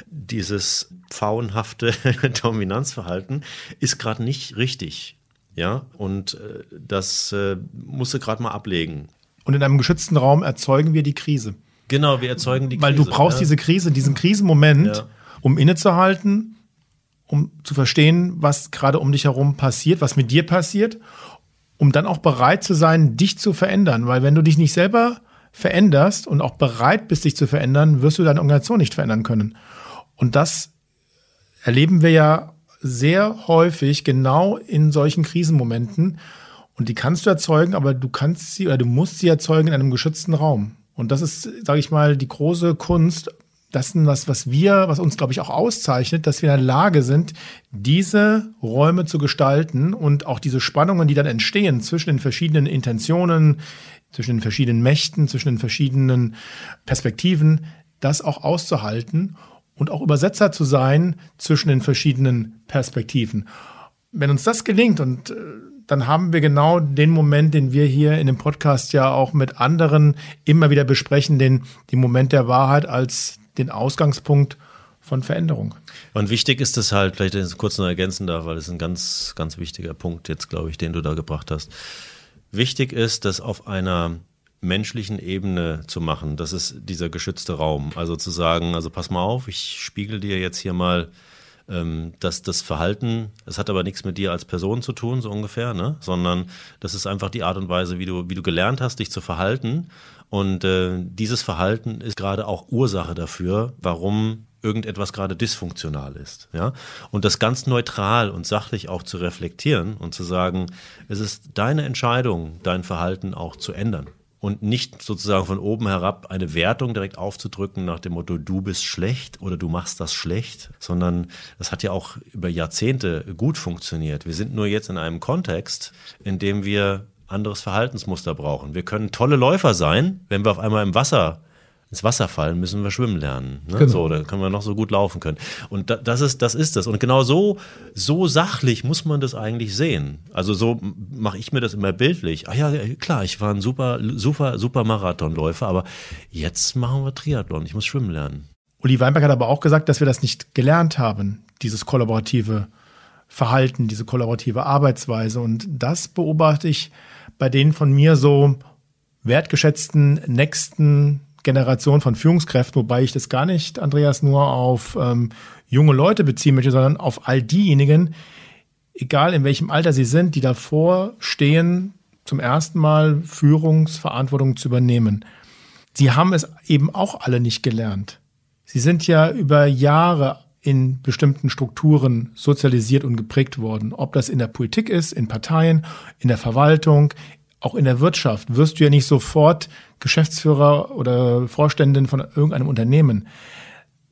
dieses pfauenhafte Dominanzverhalten ist gerade nicht richtig. Ja, und äh, das äh, musst du gerade mal ablegen. Und in einem geschützten Raum erzeugen wir die Krise. Genau, wir erzeugen die Weil Krise. Weil du brauchst ja. diese Krise, diesen Krisenmoment, ja. um innezuhalten, um zu verstehen, was gerade um dich herum passiert, was mit dir passiert, um dann auch bereit zu sein, dich zu verändern. Weil wenn du dich nicht selber veränderst und auch bereit bist, dich zu verändern, wirst du deine Organisation nicht verändern können. Und das erleben wir ja sehr häufig genau in solchen Krisenmomenten. Und die kannst du erzeugen, aber du kannst sie oder du musst sie erzeugen in einem geschützten Raum. Und das ist, sage ich mal, die große Kunst. Das ist was, was wir, was uns, glaube ich, auch auszeichnet, dass wir in der Lage sind, diese Räume zu gestalten und auch diese Spannungen, die dann entstehen zwischen den verschiedenen Intentionen, zwischen den verschiedenen Mächten, zwischen den verschiedenen Perspektiven, das auch auszuhalten und auch Übersetzer zu sein zwischen den verschiedenen Perspektiven. Wenn uns das gelingt und äh, dann haben wir genau den Moment, den wir hier in dem Podcast ja auch mit anderen immer wieder besprechen, den, den Moment der Wahrheit als den Ausgangspunkt von Veränderung. Und wichtig ist es halt, vielleicht ich kurz noch ergänzen darf, weil es ein ganz, ganz wichtiger Punkt jetzt, glaube ich, den du da gebracht hast. Wichtig ist, dass auf einer menschlichen Ebene zu machen. Das ist dieser geschützte Raum. Also zu sagen, also pass mal auf, ich spiegel dir jetzt hier mal ähm, dass das Verhalten, es hat aber nichts mit dir als Person zu tun, so ungefähr, ne? sondern das ist einfach die Art und Weise, wie du, wie du gelernt hast, dich zu verhalten. Und äh, dieses Verhalten ist gerade auch Ursache dafür, warum irgendetwas gerade dysfunktional ist. Ja? Und das ganz neutral und sachlich auch zu reflektieren und zu sagen, es ist deine Entscheidung, dein Verhalten auch zu ändern und nicht sozusagen von oben herab eine Wertung direkt aufzudrücken nach dem Motto, du bist schlecht oder du machst das schlecht, sondern das hat ja auch über Jahrzehnte gut funktioniert. Wir sind nur jetzt in einem Kontext, in dem wir anderes Verhaltensmuster brauchen. Wir können tolle Läufer sein, wenn wir auf einmal im Wasser ins Wasser fallen, müssen wir schwimmen lernen. Ne? Genau. So, dann können wir noch so gut laufen können. Und da, das ist, das ist das. Und genau so, so sachlich muss man das eigentlich sehen. Also so mache ich mir das immer bildlich. Ah ja, klar, ich war ein super, super, super Marathonläufer, aber jetzt machen wir Triathlon. Ich muss schwimmen lernen. Uli Weinberg hat aber auch gesagt, dass wir das nicht gelernt haben, dieses kollaborative Verhalten, diese kollaborative Arbeitsweise. Und das beobachte ich bei den von mir so wertgeschätzten nächsten Generation von Führungskräften, wobei ich das gar nicht, Andreas, nur auf ähm, junge Leute beziehen möchte, sondern auf all diejenigen, egal in welchem Alter sie sind, die davor stehen, zum ersten Mal Führungsverantwortung zu übernehmen. Sie haben es eben auch alle nicht gelernt. Sie sind ja über Jahre in bestimmten Strukturen sozialisiert und geprägt worden. Ob das in der Politik ist, in Parteien, in der Verwaltung, auch in der Wirtschaft wirst du ja nicht sofort Geschäftsführer oder Vorständin von irgendeinem Unternehmen.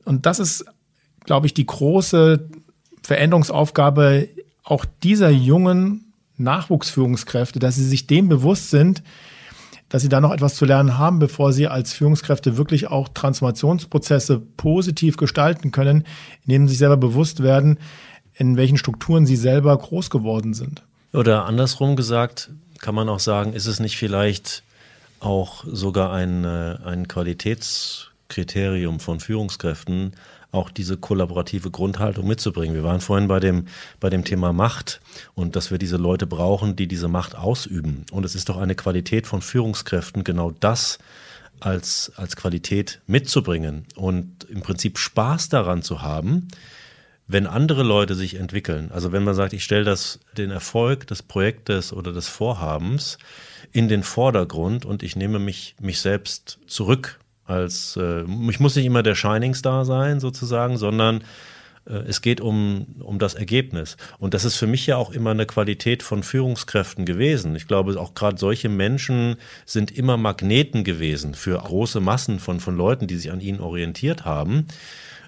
Und das ist, glaube ich, die große Veränderungsaufgabe auch dieser jungen Nachwuchsführungskräfte, dass sie sich dem bewusst sind, dass sie da noch etwas zu lernen haben, bevor sie als Führungskräfte wirklich auch Transformationsprozesse positiv gestalten können, indem sie sich selber bewusst werden, in welchen Strukturen sie selber groß geworden sind. Oder andersrum gesagt, kann man auch sagen, ist es nicht vielleicht auch sogar ein, äh, ein Qualitätskriterium von Führungskräften, auch diese kollaborative Grundhaltung mitzubringen. Wir waren vorhin bei dem, bei dem Thema Macht und dass wir diese Leute brauchen, die diese Macht ausüben. Und es ist doch eine Qualität von Führungskräften, genau das als, als Qualität mitzubringen und im Prinzip Spaß daran zu haben, wenn andere Leute sich entwickeln. Also wenn man sagt, ich stelle das, den Erfolg des Projektes oder des Vorhabens in den Vordergrund und ich nehme mich, mich selbst zurück als, äh, ich muss nicht immer der Shining Star sein sozusagen, sondern äh, es geht um, um das Ergebnis. Und das ist für mich ja auch immer eine Qualität von Führungskräften gewesen. Ich glaube, auch gerade solche Menschen sind immer Magneten gewesen für große Massen von, von Leuten, die sich an ihnen orientiert haben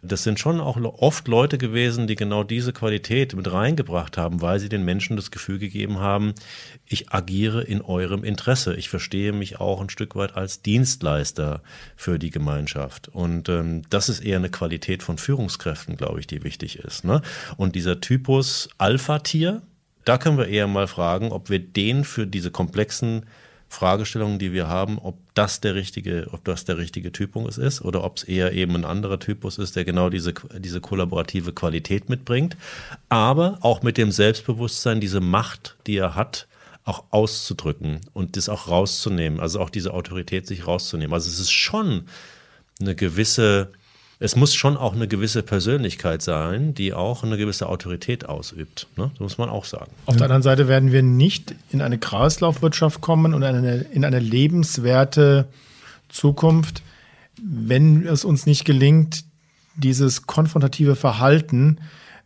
das sind schon auch oft Leute gewesen, die genau diese Qualität mit reingebracht haben, weil sie den Menschen das Gefühl gegeben haben, ich agiere in eurem Interesse. Ich verstehe mich auch ein Stück weit als Dienstleister für die Gemeinschaft. Und ähm, das ist eher eine Qualität von Führungskräften, glaube ich, die wichtig ist. Ne? Und dieser Typus Alpha-Tier, da können wir eher mal fragen, ob wir den für diese komplexen Fragestellungen, die wir haben, ob das der richtige, ob das der richtige Typus ist oder ob es eher eben ein anderer Typus ist, der genau diese, diese kollaborative Qualität mitbringt, aber auch mit dem Selbstbewusstsein, diese Macht, die er hat, auch auszudrücken und das auch rauszunehmen, also auch diese Autorität sich rauszunehmen. Also es ist schon eine gewisse es muss schon auch eine gewisse Persönlichkeit sein, die auch eine gewisse Autorität ausübt. Ne? Das muss man auch sagen. Auf der anderen Seite werden wir nicht in eine Kreislaufwirtschaft kommen und eine, in eine lebenswerte Zukunft, wenn es uns nicht gelingt, dieses konfrontative Verhalten,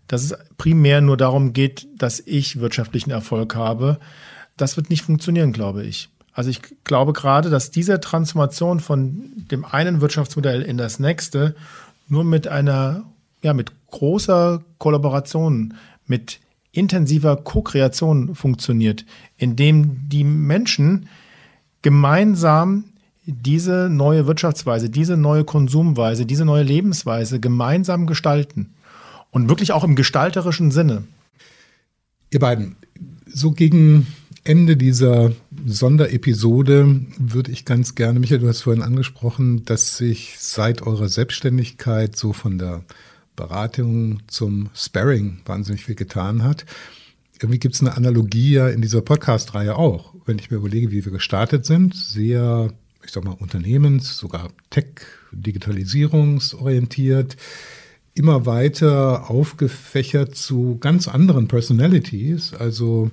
dass es primär nur darum geht, dass ich wirtschaftlichen Erfolg habe, das wird nicht funktionieren, glaube ich. Also ich glaube gerade, dass diese Transformation von dem einen Wirtschaftsmodell in das nächste nur mit einer, ja, mit großer Kollaboration, mit intensiver Co-Kreation funktioniert, indem die Menschen gemeinsam diese neue Wirtschaftsweise, diese neue Konsumweise, diese neue Lebensweise gemeinsam gestalten. Und wirklich auch im gestalterischen Sinne. Ihr beiden, so gegen Ende dieser Sonderepisode würde ich ganz gerne, Michael, du hast vorhin angesprochen, dass sich seit eurer Selbstständigkeit so von der Beratung zum Sparring wahnsinnig viel getan hat. Irgendwie gibt es eine Analogie ja in dieser Podcast-Reihe auch. Wenn ich mir überlege, wie wir gestartet sind, sehr, ich sag mal, unternehmens-, sogar Tech-, Digitalisierungsorientiert, immer weiter aufgefächert zu ganz anderen Personalities. Also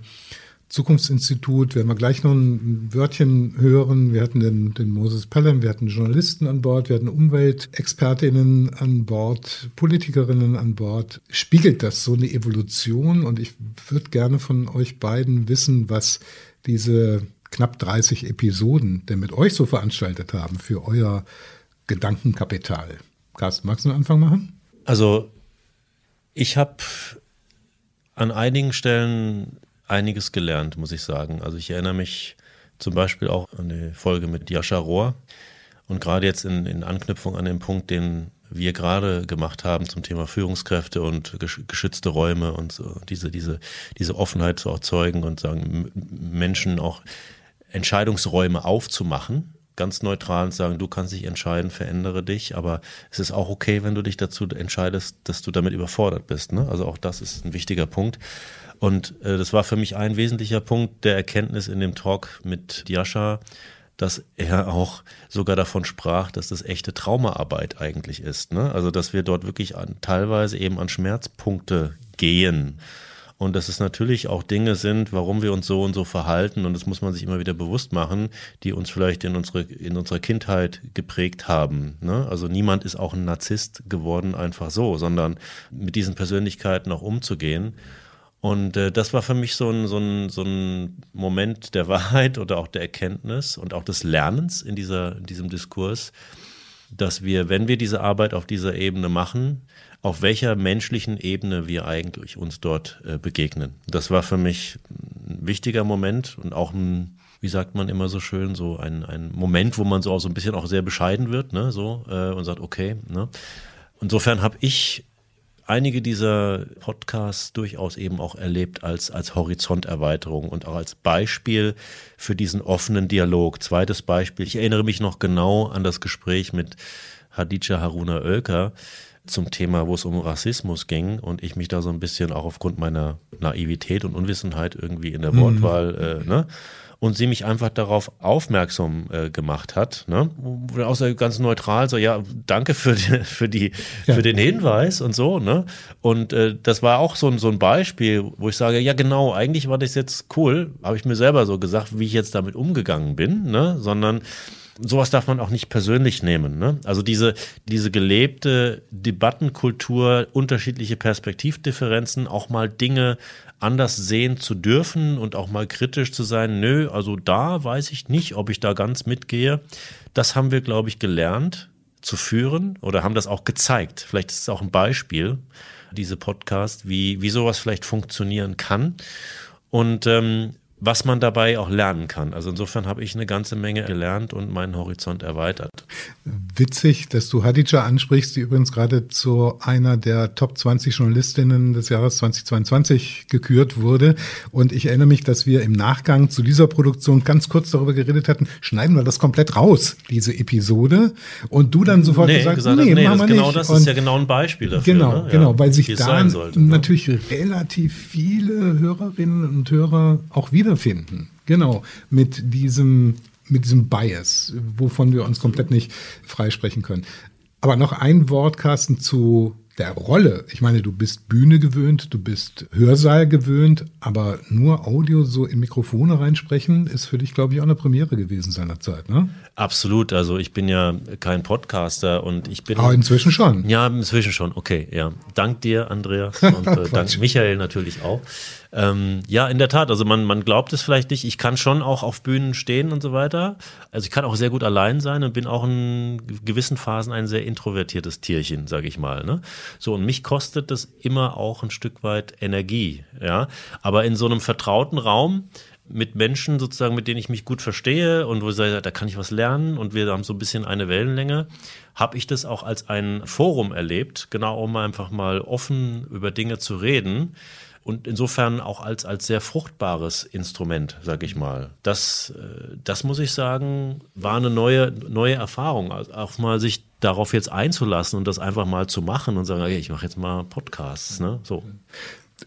Zukunftsinstitut werden wir gleich noch ein Wörtchen hören. Wir hatten den, den Moses Pelham, wir hatten Journalisten an Bord, wir hatten Umweltexpertinnen an Bord, Politikerinnen an Bord. Spiegelt das so eine Evolution? Und ich würde gerne von euch beiden wissen, was diese knapp 30 Episoden denn mit euch so veranstaltet haben für euer Gedankenkapital. Carsten, magst du einen Anfang machen? Also ich habe an einigen Stellen einiges gelernt, muss ich sagen. Also ich erinnere mich zum Beispiel auch an die Folge mit Jascha Rohr und gerade jetzt in, in Anknüpfung an den Punkt, den wir gerade gemacht haben zum Thema Führungskräfte und geschützte Räume und so, diese, diese, diese Offenheit zu erzeugen und sagen, Menschen auch Entscheidungsräume aufzumachen, ganz neutral und sagen, du kannst dich entscheiden, verändere dich, aber es ist auch okay, wenn du dich dazu entscheidest, dass du damit überfordert bist. Ne? Also auch das ist ein wichtiger Punkt. Und äh, das war für mich ein wesentlicher Punkt der Erkenntnis in dem Talk mit Jascha, dass er auch sogar davon sprach, dass das echte Traumaarbeit eigentlich ist. Ne? Also dass wir dort wirklich an, teilweise eben an Schmerzpunkte gehen. Und dass es natürlich auch Dinge sind, warum wir uns so und so verhalten. Und das muss man sich immer wieder bewusst machen, die uns vielleicht in, unsere, in unserer Kindheit geprägt haben. Ne? Also niemand ist auch ein Narzisst geworden einfach so, sondern mit diesen Persönlichkeiten auch umzugehen. Und äh, das war für mich so ein, so, ein, so ein Moment der Wahrheit oder auch der Erkenntnis und auch des Lernens in, dieser, in diesem Diskurs, dass wir, wenn wir diese Arbeit auf dieser Ebene machen, auf welcher menschlichen Ebene wir eigentlich uns dort äh, begegnen. Das war für mich ein wichtiger Moment und auch ein, wie sagt man immer so schön, so ein, ein Moment, wo man so auch so ein bisschen auch sehr bescheiden wird, ne, so, äh, und sagt, okay, ne. Insofern habe ich einige dieser Podcasts durchaus eben auch erlebt als, als Horizonterweiterung und auch als Beispiel für diesen offenen Dialog. Zweites Beispiel, ich erinnere mich noch genau an das Gespräch mit Hadija Haruna Oelker zum Thema, wo es um Rassismus ging und ich mich da so ein bisschen auch aufgrund meiner Naivität und Unwissenheit irgendwie in der mhm. Wortwahl, äh, ne? Und sie mich einfach darauf aufmerksam äh, gemacht hat. Ne? Außer ganz neutral so, ja, danke für, die, für, die, ja. für den Hinweis und so. Ne? Und äh, das war auch so, so ein Beispiel, wo ich sage, ja genau, eigentlich war das jetzt cool, habe ich mir selber so gesagt, wie ich jetzt damit umgegangen bin, ne? sondern sowas darf man auch nicht persönlich nehmen. Ne? Also diese, diese gelebte Debattenkultur, unterschiedliche Perspektivdifferenzen, auch mal Dinge anders sehen zu dürfen und auch mal kritisch zu sein, nö, also da weiß ich nicht, ob ich da ganz mitgehe. Das haben wir, glaube ich, gelernt zu führen oder haben das auch gezeigt. Vielleicht ist es auch ein Beispiel, diese Podcast, wie, wie sowas vielleicht funktionieren kann. Und ähm, was man dabei auch lernen kann. Also insofern habe ich eine ganze Menge gelernt und meinen Horizont erweitert. Witzig, dass du Hadija ansprichst, die übrigens gerade zu einer der Top 20 Journalistinnen des Jahres 2022 gekürt wurde. Und ich erinnere mich, dass wir im Nachgang zu dieser Produktion ganz kurz darüber geredet hatten, schneiden wir das komplett raus, diese Episode. Und du dann sofort nee, gesagt, gesagt, nee, nee machen das, wir genau nicht. das und ist ja genau ein Beispiel dafür. Genau, ne? genau, weil sich da sollte, ne? natürlich ne? relativ viele Hörerinnen und Hörer auch wieder wiederfinden. Genau, mit diesem, mit diesem Bias, wovon wir uns komplett nicht freisprechen können. Aber noch ein Wort, Carsten, zu der Rolle. Ich meine, du bist Bühne gewöhnt, du bist Hörsaal gewöhnt, aber nur Audio so in Mikrofone reinsprechen, ist für dich, glaube ich, auch eine Premiere gewesen seinerzeit, ne? Absolut. Also ich bin ja kein Podcaster und ich bin. Aber inzwischen schon. Ja, inzwischen schon. Okay, ja. Dank dir, Andreas, und äh, dank Michael natürlich auch. Ähm, ja, in der Tat. Also man, man glaubt es vielleicht nicht. Ich kann schon auch auf Bühnen stehen und so weiter. Also ich kann auch sehr gut allein sein und bin auch in gewissen Phasen ein sehr introvertiertes Tierchen, sage ich mal. Ne? So und mich kostet das immer auch ein Stück weit Energie. Ja, aber in so einem vertrauten Raum mit Menschen sozusagen, mit denen ich mich gut verstehe und wo ich sage, da kann ich was lernen und wir haben so ein bisschen eine Wellenlänge, habe ich das auch als ein Forum erlebt, genau um einfach mal offen über Dinge zu reden und insofern auch als, als sehr fruchtbares Instrument, sag ich mal. Das, äh, das muss ich sagen, war eine neue, neue Erfahrung. Auch mal sich darauf jetzt einzulassen und das einfach mal zu machen und sagen, okay, ich mache jetzt mal Podcasts. Ne? So.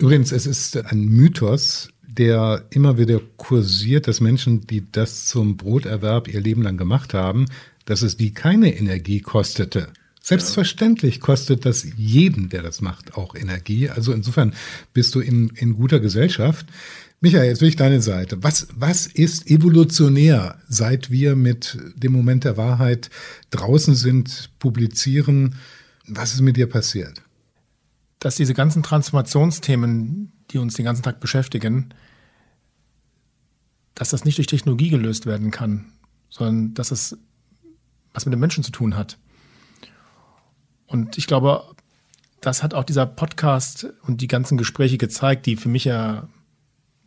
Übrigens, es ist ein Mythos, der immer wieder kursiert, dass Menschen, die das zum Broterwerb ihr Leben lang gemacht haben, dass es die keine Energie kostete. Selbstverständlich kostet das jeden, der das macht, auch Energie. Also insofern bist du in, in guter Gesellschaft. Michael, jetzt will ich deine Seite. Was, was ist evolutionär, seit wir mit dem Moment der Wahrheit draußen sind, publizieren? Was ist mit dir passiert? Dass diese ganzen Transformationsthemen, die uns den ganzen Tag beschäftigen, dass das nicht durch Technologie gelöst werden kann, sondern dass es was mit den Menschen zu tun hat. Und ich glaube, das hat auch dieser Podcast und die ganzen Gespräche gezeigt, die für mich ja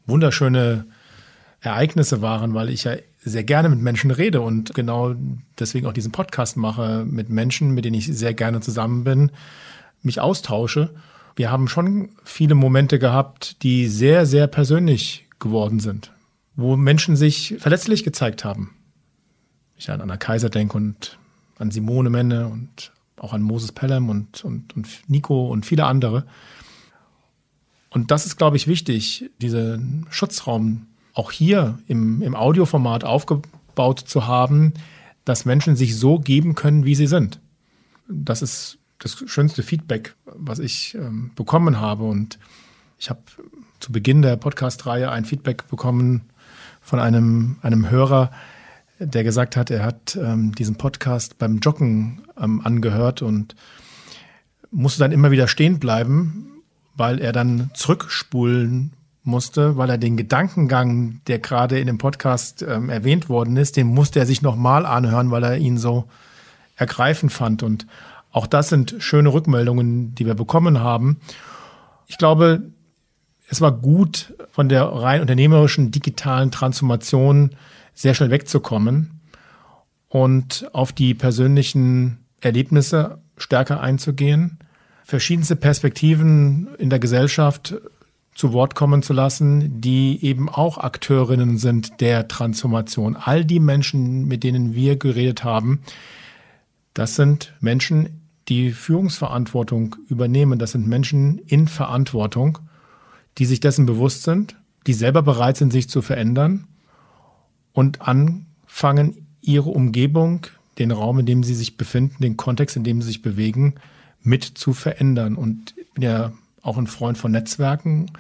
wunderschöne Ereignisse waren, weil ich ja sehr gerne mit Menschen rede und genau deswegen auch diesen Podcast mache, mit Menschen, mit denen ich sehr gerne zusammen bin, mich austausche. Wir haben schon viele Momente gehabt, die sehr, sehr persönlich geworden sind, wo Menschen sich verletzlich gezeigt haben. Ich an Anna Kaiser denke und an Simone Menne und auch an Moses Pelham und, und, und Nico und viele andere. Und das ist, glaube ich, wichtig, diesen Schutzraum auch hier im, im Audioformat aufgebaut zu haben, dass Menschen sich so geben können, wie sie sind. Das ist das schönste Feedback, was ich ähm, bekommen habe. Und ich habe zu Beginn der Podcast-Reihe ein Feedback bekommen von einem, einem Hörer, der gesagt hat, er hat ähm, diesen Podcast beim Joggen ähm, angehört und musste dann immer wieder stehen bleiben, weil er dann zurückspulen musste, weil er den Gedankengang, der gerade in dem Podcast ähm, erwähnt worden ist, den musste er sich nochmal anhören, weil er ihn so ergreifend fand. Und auch das sind schöne Rückmeldungen, die wir bekommen haben. Ich glaube, es war gut von der rein unternehmerischen digitalen Transformation sehr schnell wegzukommen und auf die persönlichen Erlebnisse stärker einzugehen. verschiedenste Perspektiven in der Gesellschaft zu Wort kommen zu lassen, die eben auch Akteurinnen sind der Transformation. All die Menschen, mit denen wir geredet haben, das sind Menschen, die Führungsverantwortung übernehmen. Das sind Menschen in Verantwortung, die sich dessen bewusst sind, die selber bereit sind, sich zu verändern und anfangen, ihre Umgebung, den Raum, in dem sie sich befinden, den Kontext, in dem sie sich bewegen, mit zu verändern. Und ich bin ja auch ein Freund von Netzwerken.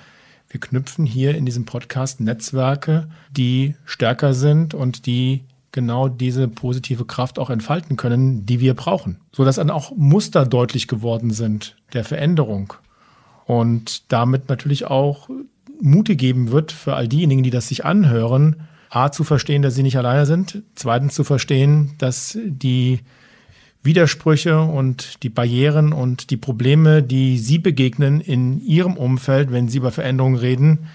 Wir knüpfen hier in diesem Podcast Netzwerke, die stärker sind und die genau diese positive Kraft auch entfalten können, die wir brauchen, so dass dann auch Muster deutlich geworden sind der Veränderung und damit natürlich auch Mute geben wird für all diejenigen, die das sich anhören, A zu verstehen, dass sie nicht alleine sind, zweitens zu verstehen, dass die Widersprüche und die Barrieren und die Probleme, die Sie begegnen in Ihrem Umfeld, wenn Sie über Veränderungen reden,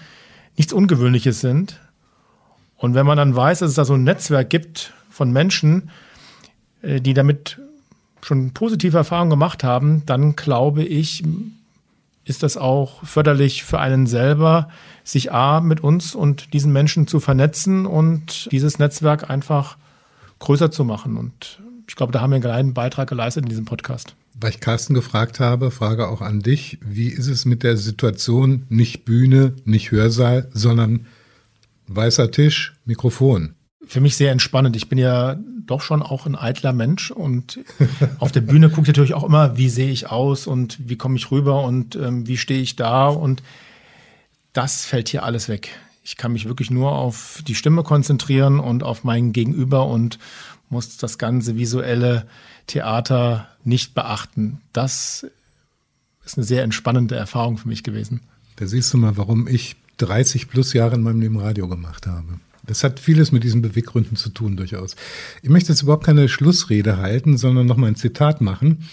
nichts Ungewöhnliches sind. Und wenn man dann weiß, dass es da so ein Netzwerk gibt von Menschen, äh, die damit schon positive Erfahrungen gemacht haben, dann glaube ich, ist das auch förderlich für einen selber, sich A mit uns und diesen Menschen zu vernetzen und dieses Netzwerk einfach größer zu machen. Und ich glaube, da haben wir einen kleinen Beitrag geleistet in diesem Podcast. Weil ich Carsten gefragt habe, frage auch an dich, wie ist es mit der Situation, nicht Bühne, nicht Hörsaal, sondern weißer Tisch, Mikrofon? Für mich sehr entspannend. Ich bin ja doch schon auch ein eitler Mensch und auf der Bühne gucke ich natürlich auch immer, wie sehe ich aus und wie komme ich rüber und ähm, wie stehe ich da und das fällt hier alles weg. Ich kann mich wirklich nur auf die Stimme konzentrieren und auf mein Gegenüber und muss das ganze visuelle Theater nicht beachten. Das ist eine sehr entspannende Erfahrung für mich gewesen. Da siehst du mal, warum ich 30 plus Jahre in meinem Leben Radio gemacht habe. Das hat vieles mit diesen Beweggründen zu tun, durchaus. Ich möchte jetzt überhaupt keine Schlussrede halten, sondern noch mal ein Zitat machen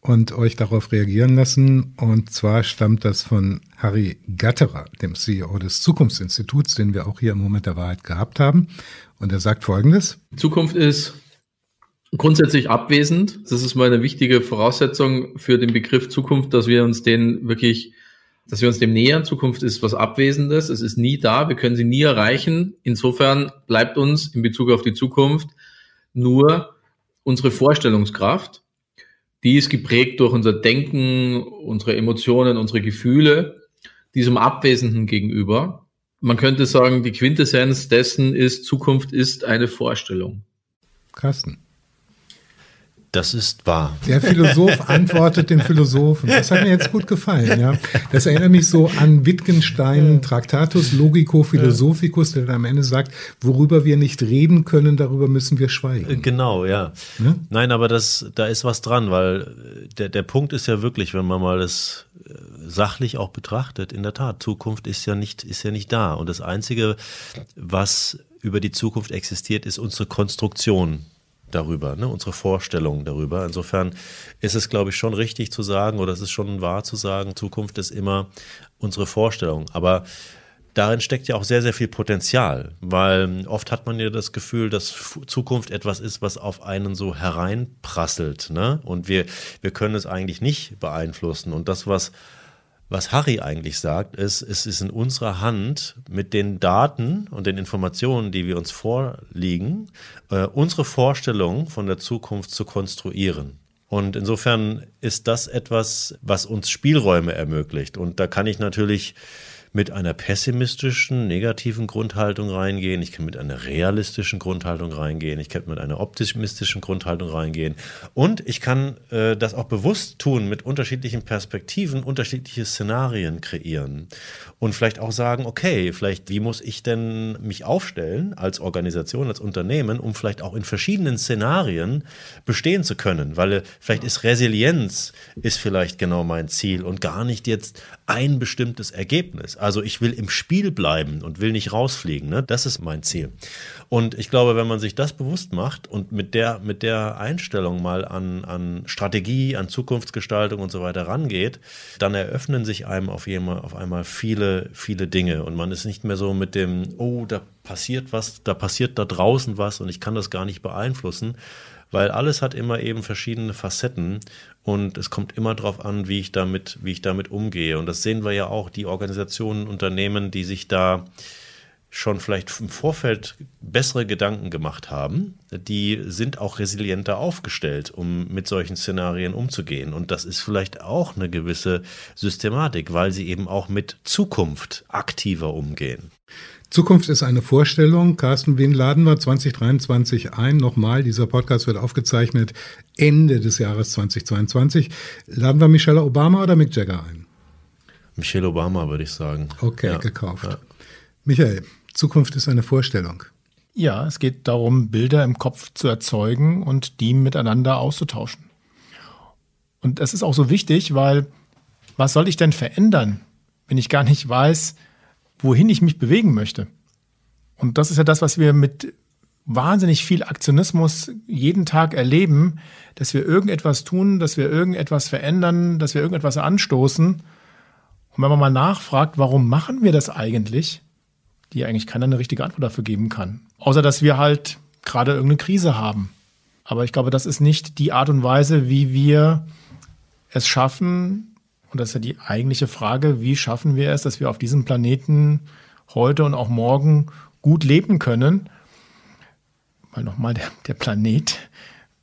und euch darauf reagieren lassen. Und zwar stammt das von Harry Gatterer, dem CEO des Zukunftsinstituts, den wir auch hier im Moment der Wahrheit gehabt haben. Und er sagt Folgendes. Zukunft ist grundsätzlich abwesend. Das ist mal eine wichtige Voraussetzung für den Begriff Zukunft, dass wir uns den wirklich, dass wir uns dem nähern. Zukunft ist was Abwesendes. Es ist nie da. Wir können sie nie erreichen. Insofern bleibt uns in Bezug auf die Zukunft nur unsere Vorstellungskraft. Die ist geprägt durch unser Denken, unsere Emotionen, unsere Gefühle, diesem Abwesenden gegenüber man könnte sagen, die Quintessenz dessen ist, Zukunft ist eine Vorstellung. Carsten. Das ist wahr. Der Philosoph antwortet dem Philosophen. Das hat mir jetzt gut gefallen. Ja. Das erinnert mich so an Wittgenstein, Tractatus Logico Philosophicus, der dann am Ende sagt, worüber wir nicht reden können, darüber müssen wir schweigen. Genau, ja. ja? Nein, aber das, da ist was dran, weil der, der Punkt ist ja wirklich, wenn man mal das äh, sachlich auch betrachtet, in der Tat, Zukunft ist ja nicht, ist ja nicht da. Und das Einzige, was über die Zukunft existiert, ist unsere Konstruktion darüber, ne, unsere Vorstellungen darüber. Insofern ist es, glaube ich, schon richtig zu sagen, oder es ist schon wahr zu sagen, Zukunft ist immer unsere Vorstellung. Aber darin steckt ja auch sehr, sehr viel Potenzial, weil oft hat man ja das Gefühl, dass Zukunft etwas ist, was auf einen so hereinprasselt. Ne? Und wir, wir können es eigentlich nicht beeinflussen. Und das, was was Harry eigentlich sagt, ist, es ist in unserer Hand mit den Daten und den Informationen, die wir uns vorliegen, äh, unsere Vorstellung von der Zukunft zu konstruieren. Und insofern ist das etwas, was uns Spielräume ermöglicht. Und da kann ich natürlich mit einer pessimistischen, negativen Grundhaltung reingehen, ich kann mit einer realistischen Grundhaltung reingehen, ich kann mit einer optimistischen Grundhaltung reingehen. Und ich kann äh, das auch bewusst tun, mit unterschiedlichen Perspektiven unterschiedliche Szenarien kreieren. Und vielleicht auch sagen, okay, vielleicht wie muss ich denn mich aufstellen als Organisation, als Unternehmen, um vielleicht auch in verschiedenen Szenarien bestehen zu können, weil äh, vielleicht ist Resilienz ist vielleicht genau mein Ziel und gar nicht jetzt ein bestimmtes Ergebnis. Also ich will im Spiel bleiben und will nicht rausfliegen. Ne? Das ist mein Ziel. Und ich glaube, wenn man sich das bewusst macht und mit der, mit der Einstellung mal an, an Strategie, an Zukunftsgestaltung und so weiter rangeht, dann eröffnen sich einem auf, einmal, auf einmal viele, viele Dinge. Und man ist nicht mehr so mit dem, oh, da passiert was, da passiert da draußen was und ich kann das gar nicht beeinflussen, weil alles hat immer eben verschiedene Facetten und es kommt immer darauf an, wie ich damit, wie ich damit umgehe. Und das sehen wir ja auch, die Organisationen, Unternehmen, die sich da schon vielleicht im Vorfeld bessere Gedanken gemacht haben, die sind auch resilienter aufgestellt, um mit solchen Szenarien umzugehen. Und das ist vielleicht auch eine gewisse Systematik, weil sie eben auch mit Zukunft aktiver umgehen. Zukunft ist eine Vorstellung. Carsten, wen laden wir 2023 ein? Nochmal, dieser Podcast wird aufgezeichnet Ende des Jahres 2022. Laden wir Michelle Obama oder Mick Jagger ein? Michelle Obama, würde ich sagen. Okay, ja. gekauft. Ja. Michael, Zukunft ist eine Vorstellung. Ja, es geht darum, Bilder im Kopf zu erzeugen und die miteinander auszutauschen. Und das ist auch so wichtig, weil was soll ich denn verändern, wenn ich gar nicht weiß, wohin ich mich bewegen möchte? Und das ist ja das, was wir mit wahnsinnig viel Aktionismus jeden Tag erleben, dass wir irgendetwas tun, dass wir irgendetwas verändern, dass wir irgendetwas anstoßen. Und wenn man mal nachfragt, warum machen wir das eigentlich, die eigentlich keiner eine richtige Antwort dafür geben kann. Außer dass wir halt gerade irgendeine Krise haben. Aber ich glaube, das ist nicht die Art und Weise, wie wir es schaffen, und das ist ja die eigentliche Frage, wie schaffen wir es, dass wir auf diesem Planeten heute und auch morgen gut leben können? Weil nochmal, der, der Planet,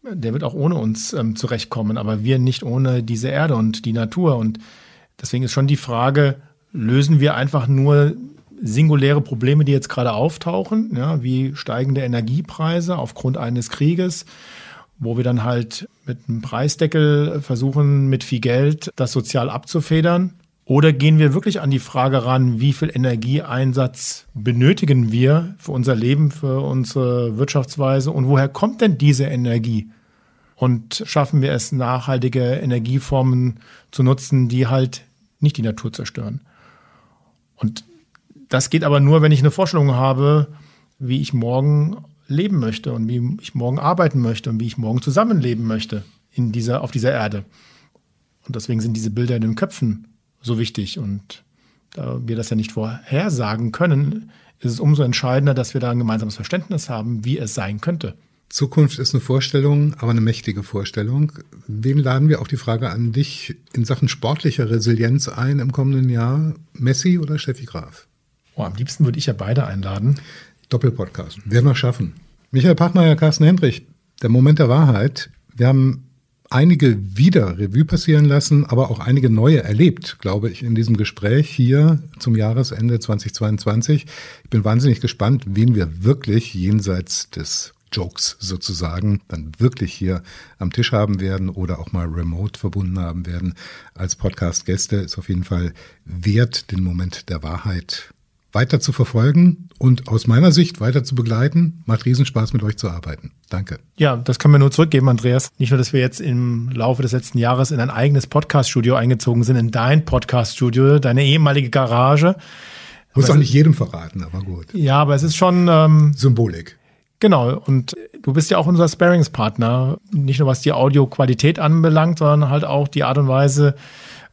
der wird auch ohne uns ähm, zurechtkommen, aber wir nicht ohne diese Erde und die Natur. Und deswegen ist schon die Frage, lösen wir einfach nur singuläre Probleme, die jetzt gerade auftauchen, ja, wie steigende Energiepreise aufgrund eines Krieges, wo wir dann halt mit einem Preisdeckel versuchen, mit viel Geld das sozial abzufedern. Oder gehen wir wirklich an die Frage ran, wie viel Energieeinsatz benötigen wir für unser Leben, für unsere Wirtschaftsweise und woher kommt denn diese Energie? Und schaffen wir es, nachhaltige Energieformen zu nutzen, die halt nicht die Natur zerstören? Und das geht aber nur, wenn ich eine Vorstellung habe, wie ich morgen leben möchte und wie ich morgen arbeiten möchte und wie ich morgen zusammenleben möchte in dieser, auf dieser Erde. Und deswegen sind diese Bilder in den Köpfen so wichtig. Und da wir das ja nicht vorhersagen können, ist es umso entscheidender, dass wir da ein gemeinsames Verständnis haben, wie es sein könnte. Zukunft ist eine Vorstellung, aber eine mächtige Vorstellung. Wem laden wir auch die Frage an dich in Sachen sportlicher Resilienz ein im kommenden Jahr? Messi oder Steffi Graf? Oh, am liebsten würde ich ja beide einladen. Doppelpodcast. Werden wir schaffen. Michael Pachmeier, Carsten Hendrich, der Moment der Wahrheit. Wir haben einige wieder Revue passieren lassen, aber auch einige neue erlebt, glaube ich, in diesem Gespräch hier zum Jahresende 2022. Ich bin wahnsinnig gespannt, wen wir wirklich jenseits des Jokes sozusagen dann wirklich hier am Tisch haben werden oder auch mal remote verbunden haben werden als Podcast-Gäste. Ist auf jeden Fall wert, den Moment der Wahrheit weiter zu verfolgen und aus meiner Sicht weiter zu begleiten. Macht Riesenspaß, mit euch zu arbeiten. Danke. Ja, das können wir nur zurückgeben, Andreas. Nicht nur, dass wir jetzt im Laufe des letzten Jahres in ein eigenes Podcast-Studio eingezogen sind, in dein Podcast-Studio, deine ehemalige Garage. Muss auch nicht jedem verraten, aber gut. Ja, aber es ist schon ähm, Symbolik. Genau, und du bist ja auch unser Sparingspartner, nicht nur was die Audioqualität anbelangt, sondern halt auch die Art und Weise,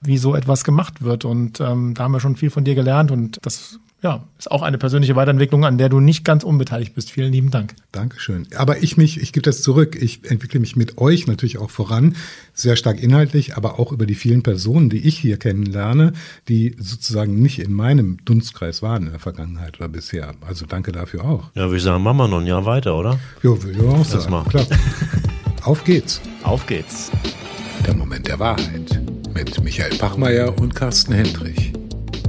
wie so etwas gemacht wird. Und ähm, da haben wir schon viel von dir gelernt und das ja, ist auch eine persönliche Weiterentwicklung, an der du nicht ganz unbeteiligt bist. Vielen lieben Dank. Dankeschön. Aber ich mich, ich gebe das zurück. Ich entwickle mich mit euch natürlich auch voran, sehr stark inhaltlich, aber auch über die vielen Personen, die ich hier kennenlerne, die sozusagen nicht in meinem Dunstkreis waren in der Vergangenheit oder bisher. Also danke dafür auch. Ja, würde ich sagen, machen wir noch ein Jahr weiter, oder? Ja, würde ich auch sagen. Mal. Klar. Auf geht's. Auf geht's. Der Moment der Wahrheit mit Michael Pachmeier und Carsten Hendrich